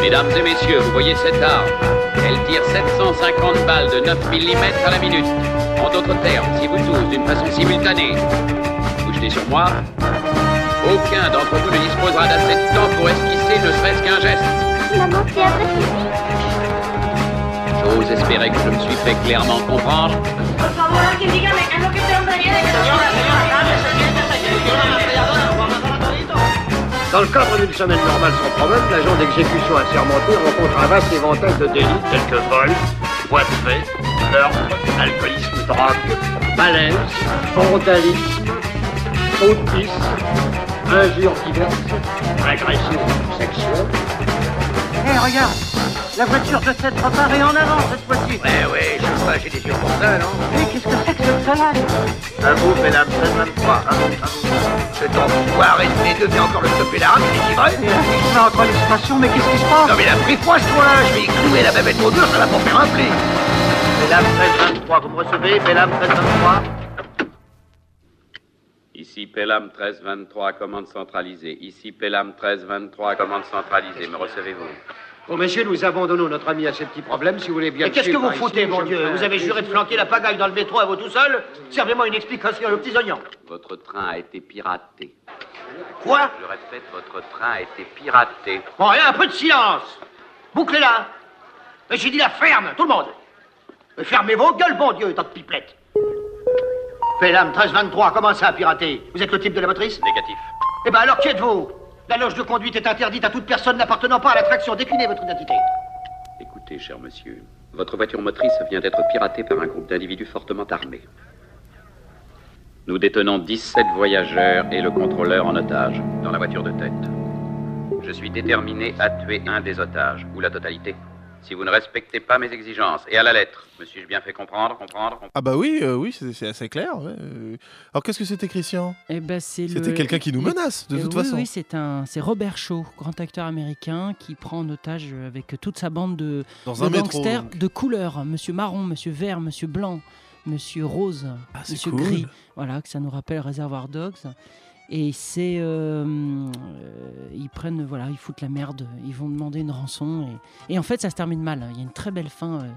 Mesdames et messieurs, vous voyez cette arme Elle tire 750 balles de 9 mm à la minute. En d'autres termes, si vous tous, d'une façon simultanée, vous jetez sur moi, aucun d'entre vous ne disposera d'assez de temps pour esquisser ne serait-ce qu'un geste. Maman, c'est après J'ose espérer que je me suis fait clairement comprendre. Por favor, alguien dígame qué es lo que este hombre quiere que Dans le cadre d'une semaine normale sans problème, l'agent d'exécution assermenté rencontre un vaste éventail de délits tels que vol, voie de fait, meurtre, alcoolisme, drogue, malaise, vandalisme, autisme, injures diverses, agression sexuelle. Hé, regarde La voiture peut s'être reparée en avant cette fois-ci. Ouais, ouais, je sais pas, j'ai des yeux pour ça, non Mais qu'est-ce que c'est que cette salade À vous, mesdames, 13-23, à vous, à vous. Cet enfoiré de mes deux vient encore le stopper la rame, il est givré Il va entre les stations, mais qu'est-ce qui se passe Non mais la pris froisse, toi Je vais y clouer la bavette au mur, ça va pour faire un pli Mesdames 13-23, vous me recevez Mesdames 13-23 Ici Pelham 1323, commande centralisée. Ici Pelham 1323, commande centralisée. Me recevez-vous? Bon, messieurs, nous abandonnons notre ami à ces petits problèmes, si vous voulez bien... Mais qu'est-ce que vous foutez, mon Dieu Vous avez juré de flanquer la pagaille dans le métro à vous tout seul Servez-moi une explication aux petits oignons. Votre train a été piraté. Quoi Je répète, votre train a été piraté. Bon, rien, un peu de silence Bouclez-la Mais j'ai dit la ferme, tout le monde Mais Fermez vos gueules, bon Dieu, tant de pipelettes Pelham 1323, comment ça, pirater Vous êtes le type de la motrice Négatif. Eh ben alors, qui êtes-vous La loge de conduite est interdite à toute personne n'appartenant pas à l'attraction. Déclinez votre identité. Écoutez, cher monsieur, votre voiture motrice vient d'être piratée par un groupe d'individus fortement armés. Nous détenons 17 voyageurs et le contrôleur en otage dans la voiture de tête. Je suis déterminé à tuer un des otages, ou la totalité, si vous ne respectez pas mes exigences. Et à la lettre, me suis-je bien fait comprendre, comprendre, comprendre Ah bah oui, euh, oui, c'est assez clair. ouais, euh. Alors qu'est-ce que c'était, Christian? Eh ben, c'est le- C'était quelqu'un qui nous menace, de Euh, toute oui, façon. Oui, c'est un, c'est Robert Shaw, grand acteur américain, qui prend en otage euh, avec toute sa bande de, Dans de un métro, gangsters de couleur, Monsieur marron, Monsieur vert, Monsieur blanc, Monsieur rose, Ah, Monsieur cool. gris. Voilà, que ça nous rappelle Reservoir Dogs. Et c'est, euh, ils prennent, voilà, ils foutent la merde, ils vont demander une rançon et, et en fait ça se termine mal. Il y a une très belle fin euh,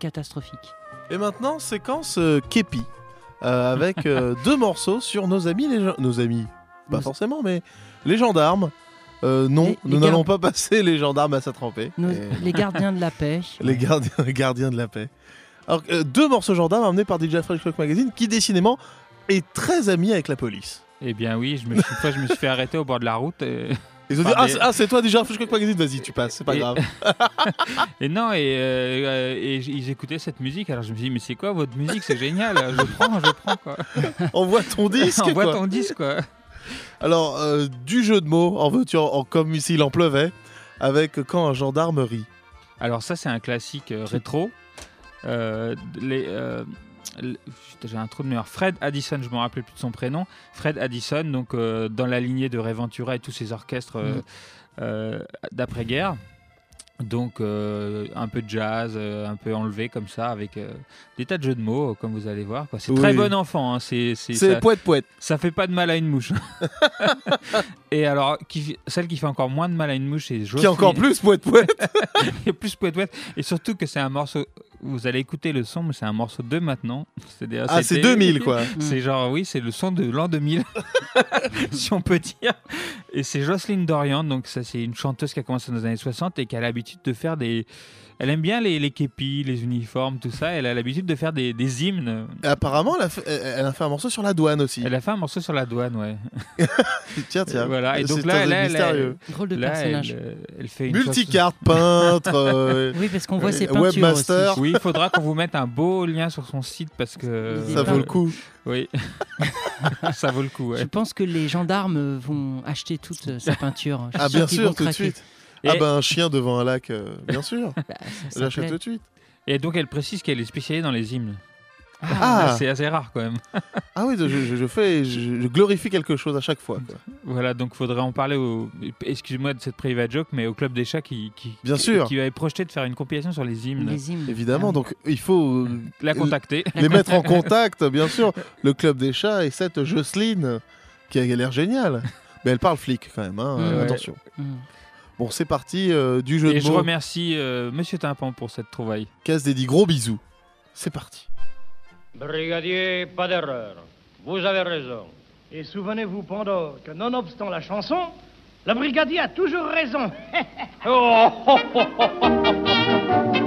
catastrophique. Et maintenant, séquence euh, Képi, euh, avec deux morceaux sur nos amis, les nos amis, pas Nos- forcément, mais les gendarmes. Euh, non, Les- nous n'allons pas passer les gendarmes à. Nos- Et- Les gardiens de la paix. les gardiens, gardiens de la paix. Alors, euh, deux morceaux gendarmes amenés par DJ Fresh Clock Magazine, qui décidément est très ami avec la police. Eh bien oui, je me suis, une fois, je me suis fait arrêter au bord de la route. et- Ils ont dit Ah, des- c'est- ah, c'est toi DJ Fresh Clock Magazine, vas-y, tu passes, c'est pas Et- grave. et non, et, euh, euh, et j- ils écoutaient cette musique. Alors je me suis dit, mais c'est quoi votre musique C'est génial. Je prends, je prends quoi. Envoie ton disque. Envoie quoi. ton disque quoi. Alors, euh, du jeu de mots, en veux-tu, en, en- comme s'il en pleuvait, avec quand un gendarme rit. Alors ça, c'est un classique euh, rétro. Euh, les, euh, J'ai un trou de mémoire. Fred Addison, je me rappelle plus de son prénom. Fred Addison, donc euh, dans la lignée de Ray Ventura et tous ses orchestres euh, Mhm. euh, d'après-guerre. Donc un peu de jazz, un peu enlevé comme ça, avec des tas de jeux de mots, comme vous allez voir. C'est très Oui. bon enfant. hein, C'est poète poète. ça fait pas de mal à une mouche. Et alors, qui, celle qui fait encore moins de mal à une mouche, c'est Jocelyne. Qui est encore plus poète poète. et plus poète poète. Et surtout que c'est un morceau. Vous allez écouter le son, mais c'est un morceau de maintenant. C'est-à-dire, Ah, c'est c'était- 2000, quoi. C'est genre, oui, c'est le son de l'an 2000, si on peut dire. Et c'est Jocelyne Dorian, donc ça, c'est une chanteuse qui a commencé dans les années 60 et qui a l'habitude de faire des. Elle aime bien les, les képis, les uniformes, tout ça. Elle a l'habitude de faire des, des hymnes. Et apparemment, elle a, fait, elle a fait un morceau sur la douane aussi. Elle a fait un morceau sur la douane, ouais. tiens, tiens. Voilà, et donc C'est là, un elle, elle, mystérieux. elle- Drôle de là, personnage. Elle, euh, elle fait une Multicarte, peintre. euh, Oui, parce qu'on voit euh, ses peintures Webmaster. aussi. Oui, il faudra qu'on vous mette un beau lien sur son site parce que. Ça vaut le coup. Oui, ça vaut le coup. Je Ouais. pense que les gendarmes vont acheter toute euh, sa peinture. Je Ah, bien sûr, tout de suite. Ah, ben un chien devant un lac, euh, bien sûr. ça J'achète s'appelait- tout de suite. Et donc, elle précise qu'elle est spécialisée dans les hymnes. Ah. C'est assez rare quand même. Ah oui, je, fais, je, je glorifie quelque chose à chaque fois. quoi. Voilà, donc faudrait en parler au. Excuse-moi de cette private joke, mais au Club des Chats qui, qui, Bien qui- sûr. qui avait projeté de faire une compilation sur les hymnes. Les hymnes. Évidemment, donc il faut euh, La contacter. les mettre en contact, bien sûr. Le club des chats et cette Jocelyne qui a l'air géniale. Mais elle parle flic quand même, hein, Mm. euh, Ouais. attention. Bon, c'est parti euh, du jeu Et de je mots. remercie euh, Monsieur Tympan pour cette trouvaille. Casse des dix gros bisous. C'est parti. Brigadier, pas d'erreur. Vous avez raison. Et souvenez-vous, Pandore, que nonobstant la chanson, le brigadier a toujours raison. Oh, oh, oh,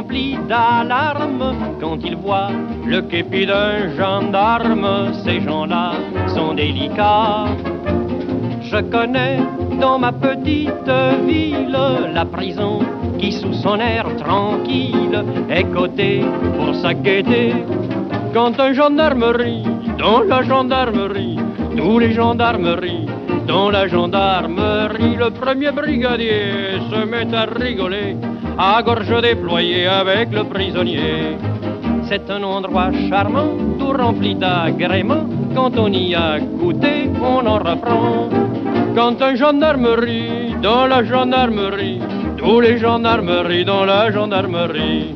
remplis d'alarme quand ils voient le képi d'un gendarme. Ces gens-là sont délicats. Je connais dans ma petite ville la prison qui sous son air tranquille est cotée pour sa gaieté. Quand un gendarmerie, dans la gendarmerie, tous les gendarmeries, dans la gendarmerie, le premier brigadier se met à rigoler, à gorge déployée avec le prisonnier. C'est un endroit charmant, tout rempli d'agréments. Quand on y a goûté, on en reprend. Quand un gendarmerie, dans la gendarmerie, tous les gendarmeries, dans la gendarmerie.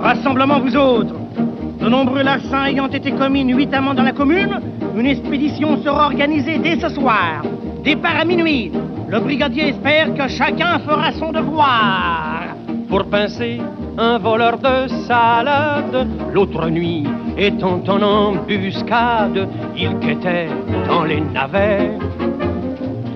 Rassemblement, vous autres. De nombreux larcins ayant été commis nuitamment dans la commune, une expédition sera organisée dès ce soir. Départ à minuit. Le brigadier espère que chacun fera son devoir. pour pincer un voleur de salade. L'autre nuit, étant en embuscade, il quêtait dans les navets.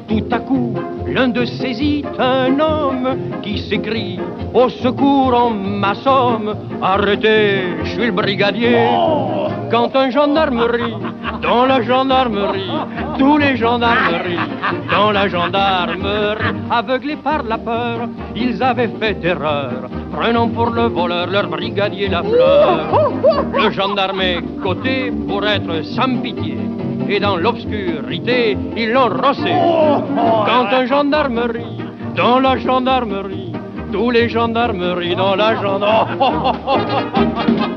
Tout à coup, l'un de saisit un homme qui s'écrie Au secours, en ma somme, arrêtez, je suis le brigadier. Quand un gendarmerie, dans la gendarmerie, tous les gendarmeries, dans la gendarmerie, aveuglés par la peur, ils avaient fait erreur, prenant pour le voleur leur brigadier la fleur. Le gendarme est coté pour être sans pitié, et dans l'obscurité, ils l'ont rossé. Quand un gendarmerie, dans la gendarmerie, tous les gendarmeries, dans la gendarmerie.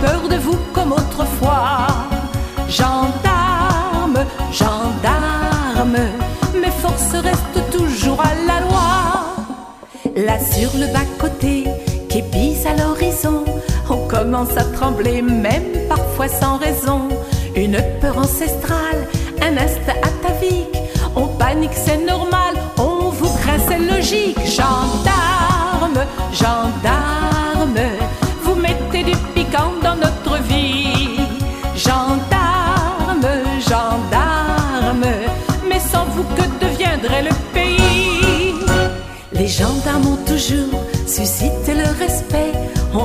Peur de vous comme autrefois. Gendarme, gendarme, mes forces restent toujours à la loi. Là sur le bas-côté, qui à l'horizon, on commence à trembler, même parfois sans raison. Une peur ancestrale, un instinct atavique, on panique, c'est normal, on vous craint, c'est logique. Gendarme, gendarme,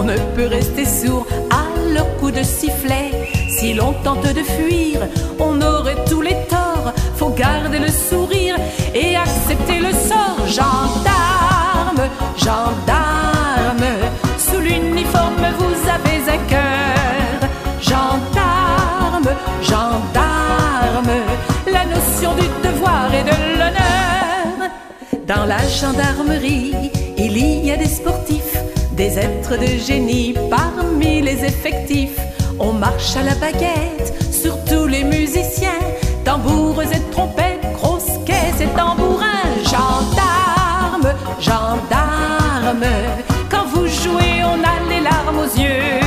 Ne peut rester sourd à leur coup de sifflet. Si l'on tente de fuir, on aurait tous les torts. Faut garder le sourire et accepter le sort. Gendarme, gendarme, sous l'uniforme vous avez un cœur. Gendarme, gendarme, la notion du devoir et de l'honneur. Dans la gendarmerie, il y a des sportifs, des êtres de génie parmi les effectifs. On marche à la baguette, surtout les musiciens, tambours et trompettes, grosses caisses et tambourins. Gendarme, gendarme, quand vous jouez, on a les larmes aux yeux.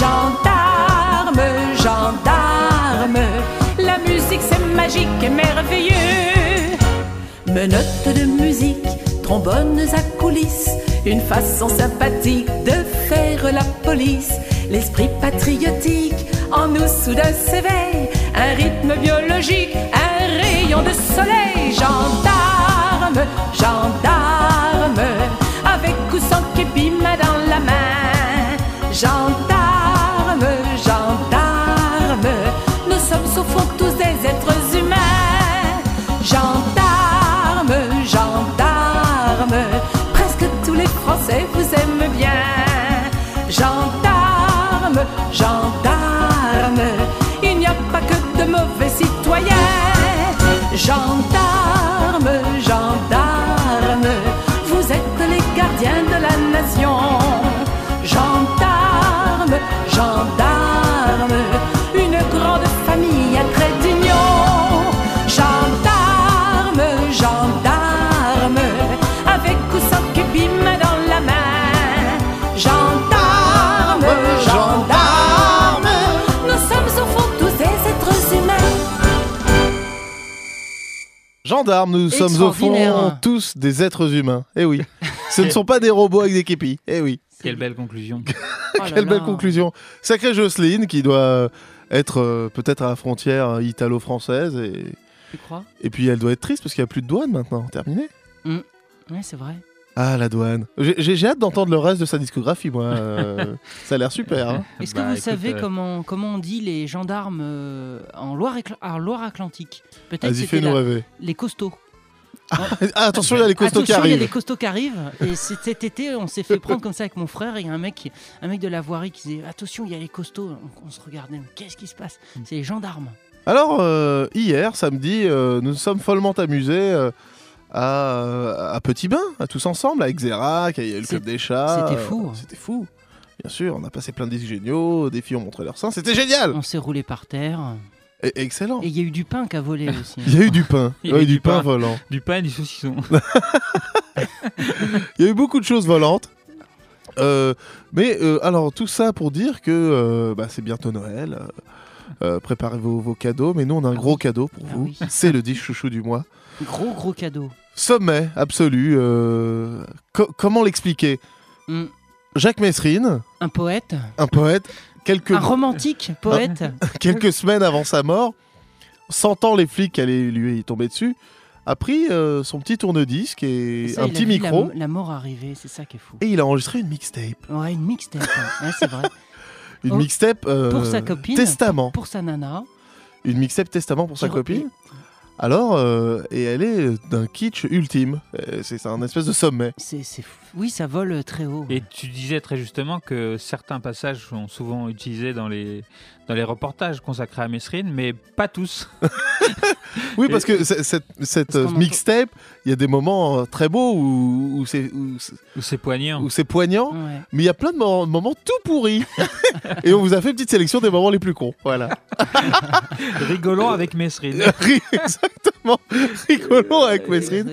Gendarme, gendarme, la musique c'est magique et merveilleux. Menottes de musique, trombones à coulisses, une façon sympathique de faire la police. L'esprit patriotique en nous soudain s'éveille, un rythme biologique, un rayon de soleil. Gendarme, gendarme, avec ou sans képi, dans la main. Gendarme, Gendarmes, nous sommes au fond tous des êtres humains. Eh oui. Ce ne sont pas des robots avec des képis. Eh oui. Quelle belle conclusion. Oh Quelle belle conclusion. Sacrée Jocelyne qui doit être euh, peut-être à la frontière italo-française et, Tu crois? et puis elle doit être triste parce qu'il n'y a plus de douane maintenant. Terminé. Mm. Ouais, c'est vrai. Ah, la douane. J'ai j'ai- j'ai hâte d'entendre le reste de sa discographie, moi. euh, ça a l'air super. hein. Est-ce Bah, que vous écoute, savez euh, comment, comment on dit les gendarmes euh, en Loire- en Loire-Atlantique Peut-être Vas-y, c'était fais-nous la- rêver. les costauds. Ah, attention, il y a les costauds qui Attention, il y a arrivent. les costauds qui arrivent. Et cet été, on s'est fait prendre comme ça avec mon frère. Il y a un mec, un mec de la voirie qui disait Attention, il y a les costauds. On, on se regardait, mais qu'est-ce qui se passe? C'est les gendarmes. Alors, euh, hier, samedi, euh, nous nous sommes follement amusés euh, à, à Petit Bain, à tous ensemble, avec Xerac, il y a eu le Club des Chats. c'était fou. euh, C'était fou. Bien sûr, on a passé plein de disques géniaux, des filles ont montré leur sein, c'était génial On s'est roulé par terre. Et- Excellent Et il y a eu du pain qui a volé aussi. Il y a eu du pain, Il y a Ouais, eu du, du pain, pain. volant. Du pain et du saucisson. Il y a eu beaucoup de choses volantes. Euh, mais euh, alors, tout ça pour dire que euh, bah, c'est bientôt Noël. euh, euh, préparez vos, vos cadeaux, mais nous on a un gros cadeau pour vous. oui. C'est le 10 chouchou du mois. Gros, gros cadeau. Sommet absolu. euh, co- comment l'expliquer? Mm. Jacques Messrine, Un poète. un poète, quelques, Un romantique poète. quelques semaines avant sa mort, sentant les flics qui allaient lui tomber dessus, a pris euh, son petit tourne-disque et, Et ça, un il a petit vu la- micro La, mort arriver, c'est ça qui est fou. et il a enregistré une mixtape. Ouais, une mixtape. hein. Ouais, c'est vrai. Une Oh, mixtape euh, pour sa copine. testament. Pour sa nana. Une mixtape testament pour sa Qui re- copine. Alors, euh, et elle est d'un kitsch ultime. Euh, C'est un espèce de sommet. C'est fou. Oui, ça vole très haut. Et tu disais très justement que certains passages sont souvent utilisés dans les, dans les reportages consacrés à Mesrine, mais pas tous. Oui, parce que c'est- cette, euh, mixtape, il y a des moments euh, très beaux où, où c'est où, Où c'est poignant. où c'est poignant, mais il y a plein de mo- moments tout pourris. et on vous a fait une petite sélection des moments les plus cons. Voilà. Rigolons avec Mesrine. Ri- Exactement. Rigolons avec Mesrine.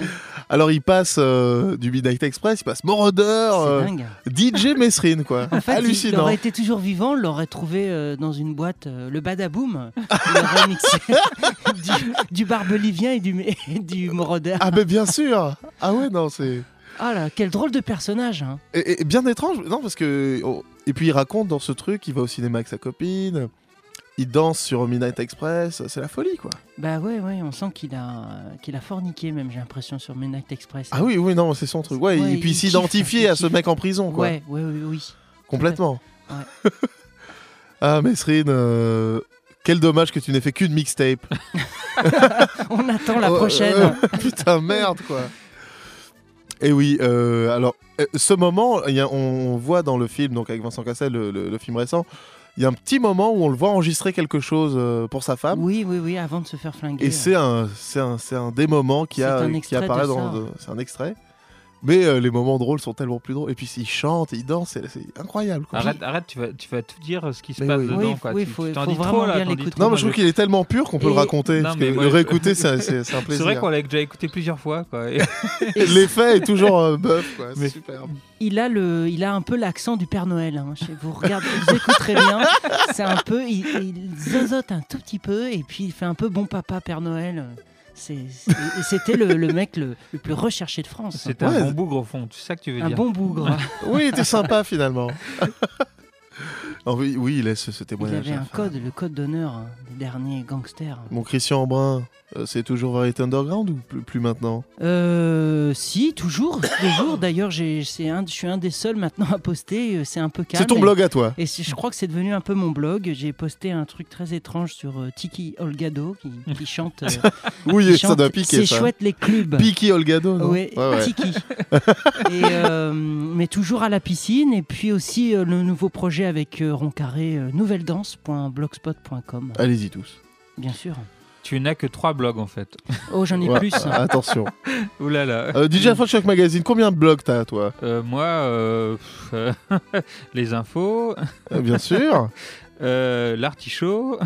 Alors, il passe euh, du Midnight Express, il passe Moroder, euh. DJ Mesrine, quoi. En fait, il aurait été toujours vivant, l'aurait trouvé euh, dans une boîte, le Badaboom. Il aurait mixé du, du Barbelivien et du, et du Moroder. Ah, mais bien sûr. Ah ouais, non, c'est. Ah là, quel drôle de personnage. hein. Et, et bien étrange, non, parce que. oh, Et puis il raconte dans ce truc, il va au cinéma avec sa copine, il danse sur Midnight Express, c'est la folie, quoi. Bah ouais, ouais, on sent qu'il a, qu'il a forniqué même, j'ai l'impression, sur Midnight Express. Ah oui, oui, non, c'est son truc. Ouais, Ouais, et puis il s'identifier à ce mec en prison, quoi. Ouais, ouais, oui, oui. Complètement. Ouais. ah, Mesrine, euh, quel dommage que tu n'aies fait qu'une mixtape. On attend la Oh, prochaine. euh, putain, merde, quoi. Et oui, euh, alors, euh, ce moment, il y a- on voit dans le film, donc avec Vincent Cassel, le, le- le film récent, il y a un petit moment où on le voit enregistrer quelque chose euh, pour sa femme. Oui, oui, oui, avant de se faire flinguer. Et c'est un, c'est un, c'est un des moments qui, a, qui apparaît dans. C'est un extrait. Mais euh, les moments drôles sont tellement plus drôles. Et puis il chante, il danse, c'est c'est incroyable. quoi. Arrête, arrête, tu vas, tu vas tout dire ce qui se Mais passe oui. dedans. Oui, quoi. oui, tu faut- tu faut dis vraiment trop là. dis trop, Non, mais je trouve qu'il est tellement pur qu'on peut le raconter. Non, parce mais que moi, le je- réécouter, c'est c'est- c'est un C'est plaisir. vrai qu'on l'a déjà écouté plusieurs fois. Et- L'effet est toujours euh, bœuf. C'est Mais- superbe. Il a, le, il a un peu l'accent du Père Noël. hein. Je- Vous regardez, vous écouterez bien. C'est un peu, il, il zozote un tout petit peu et puis il fait un peu bon papa Père Noël. C'était le, le mec le, le plus recherché de France. C'est un bon bougre au fond, c'est ça que tu veux Un dire. bon bougre. Oui, il était sympa finalement. Non, oui, oui, il laisse ce, ce Il témoignage. avait un code, le code d'honneur hein, des derniers gangsters. Mon Christian Embrun, euh, c'est toujours Variety Underground ou plus, plus maintenant Euh, si, toujours, toujours. D'ailleurs, je suis un des seuls maintenant à poster. euh, C'est un peu calme. C'est ton Et- blog à toi. Et je crois que c'est devenu un peu mon blog. J'ai posté un truc très étrange sur euh, Tiki Olgado qui, qui chante. euh, Oui, qui ça chante doit piquer, C'est chouette les clubs. Piki Olgado, non Oui, Ouais, ouais. Tiki. et, mais toujours à la piscine. Et puis aussi le nouveau projet avec Roncarré, euh, nouvelledance.blogspot.com. Allez-y tous. Bien sûr. Tu n'as que trois blogs en fait. Oh, j'en ai Ouais, plus. Attention. Ouh là là. Euh, DJ Afro Shock Magazine, combien de blogs t'as, toi? Euh, moi, euh, pff, euh, les infos. Euh, bien sûr. Euh, L'artichaut.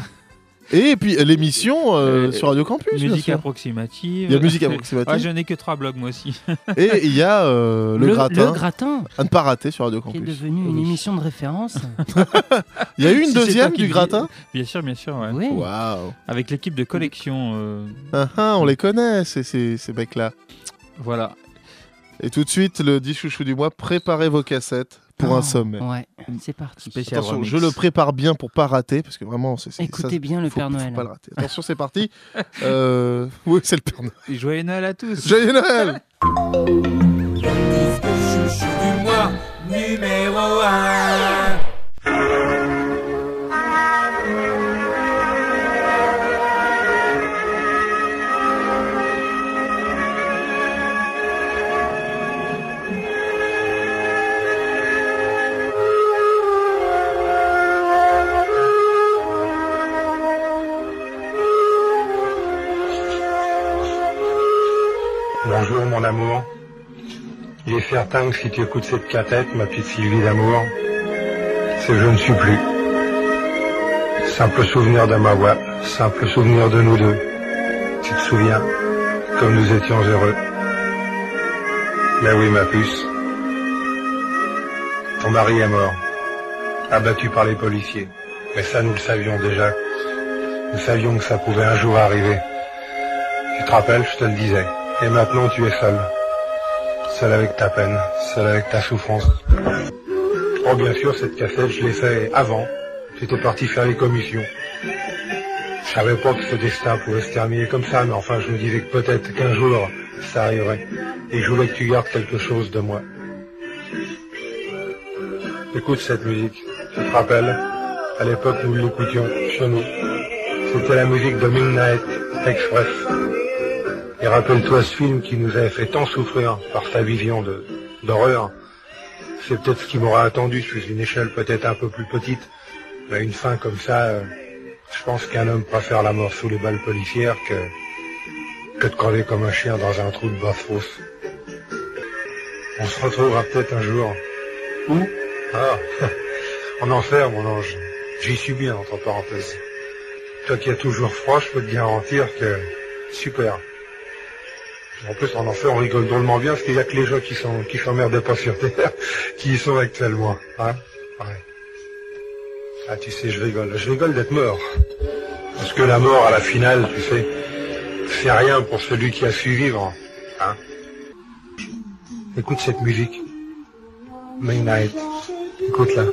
Et puis euh, l'émission euh, sur Radio Campus. Musique approximative. Il y a musique approximative. Ouais, je n'ai que trois blogs moi aussi. Et il y a euh, le, Le- gratin. le gratin. À ne pas rater sur Radio Qui est Campus. devenu une émission de référence. Il y a eu une Si deuxième du le gratin. Bien sûr, bien sûr. Ouais. Oui. Waouh. Avec l'équipe de collection. euh, Ah, ah, on les connaît, ces, ces, ces mecs-là. Voilà. Et tout de suite, le 10 chouchou du mois, préparez vos cassettes pour un Oh, sommet. Ouais, c'est parti. Spécial Attention, remix. je le prépare bien pour pas rater, parce que vraiment, c'est. Écoutez ça, bien le faut- Père faut Noël. pas le rater. Attention, c'est parti. Euh, Oui, c'est le Père Noël. Et Joyeux Noël à tous. Joyeux Noël Chouchou du mois numéro 1 Il est certain que si tu écoutes cette catette, ma petite Sylvie d'amour, c'est je ne suis plus. Simple souvenir de ma voix, simple souvenir de nous deux. Tu te souviens, comme nous étions heureux. Mais oui ma puce, ton mari est mort, abattu par les policiers. Mais ça nous le savions déjà. Nous savions que ça pouvait un jour arriver. Tu te rappelles, je te le disais. Et maintenant tu es seul. Seul avec ta peine, seul avec ta souffrance. Oh bien sûr, cette cassette, je l'ai fait avant. J'étais parti faire les commissions. Je savais pas que ce destin pouvait se terminer comme ça, mais enfin je me disais que peut-être qu'un jour ça arriverait. Et je voulais que tu gardes quelque chose de moi. Écoute cette musique. Tu te rappelles? À l'époque nous l'écoutions chez nous. C'était la musique de Midnight Express. Et rappelle-toi ce film qui nous avait fait tant souffrir par sa vision de d'horreur. C'est peut-être ce qui m'aura attendu sur une échelle peut-être un peu plus petite. Mais une fin comme ça, euh, je pense qu'un homme préfère la mort sous les balles policières que, que de crever comme un chien dans un trou de basse fosse. On se retrouvera peut-être un jour. Où? Ah, en enfer, mon ange. J'y suis bien, entre parenthèses. Toi qui as toujours froid, je peux te garantir que... Super. En plus, en enfer, on rigole drôlement bien, parce qu'il n'y a que les gens qui sont qui s'emmerdent pas sur Terre, qui y sont actuellement. Hein. Ah, tu sais, je rigole. Je rigole d'être mort. Parce que la mort, à la finale, tu sais, c'est rien pour celui qui a su vivre. Hein Écoute cette musique. Midnight. Écoute-la.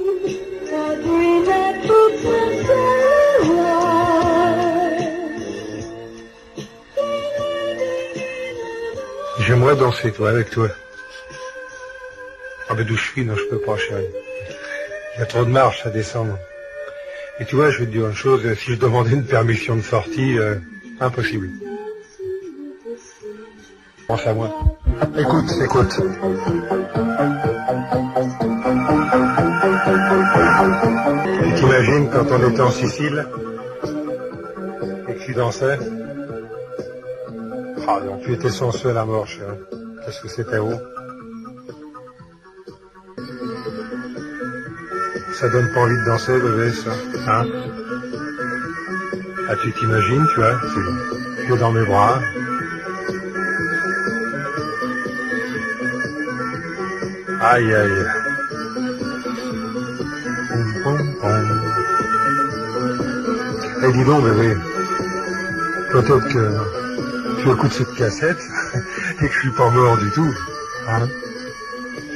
J'aimerais danser, toi, avec toi. Ah ben d'où je suis, non, je peux pas, chérie. Il y a trop de marche à descendre. Et tu vois, je vais te dire une chose, si je demandais une permission de sortie, euh, impossible. Pense à moi. Écoute, écoute. Et t'imagines quand on était en Sicile et que tu dansais? Ah non, tu étais sensuel à mort, chérie. Qu'est-ce que c'était haut Ça donne pas envie de danser, bébé, ça Hein? Ah, tu t'imagines, tu vois Tu es dans mes bras. Aïe, aïe. Eh, dis donc, bébé. Peut-être que tu écoutes cette cassette et que je suis pas mort du tout. Hein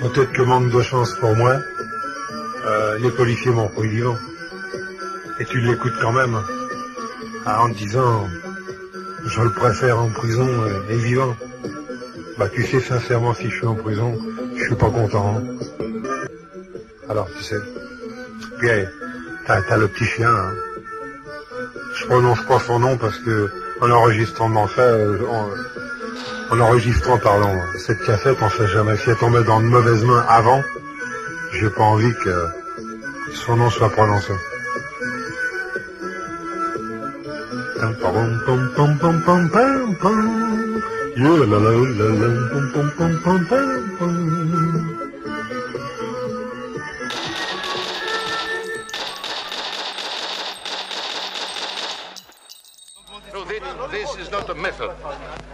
Peut-être que manque de chance pour moi, euh, les policiers m'ont pris vivant. Et tu l'écoutes quand même. hein, en disant, je le préfère en prison et, et vivant. Bah tu sais sincèrement si je suis en prison, je suis pas content. hein. Alors tu sais. Puis t'as le petit chien. hein. Je prononce pas son nom parce que en enregistrant ça, euh, en, en enregistrant pardon, cette cassette, on sait jamais si elle tombait dans de mauvaises mains avant. J'ai pas envie que son nom soit prononcé.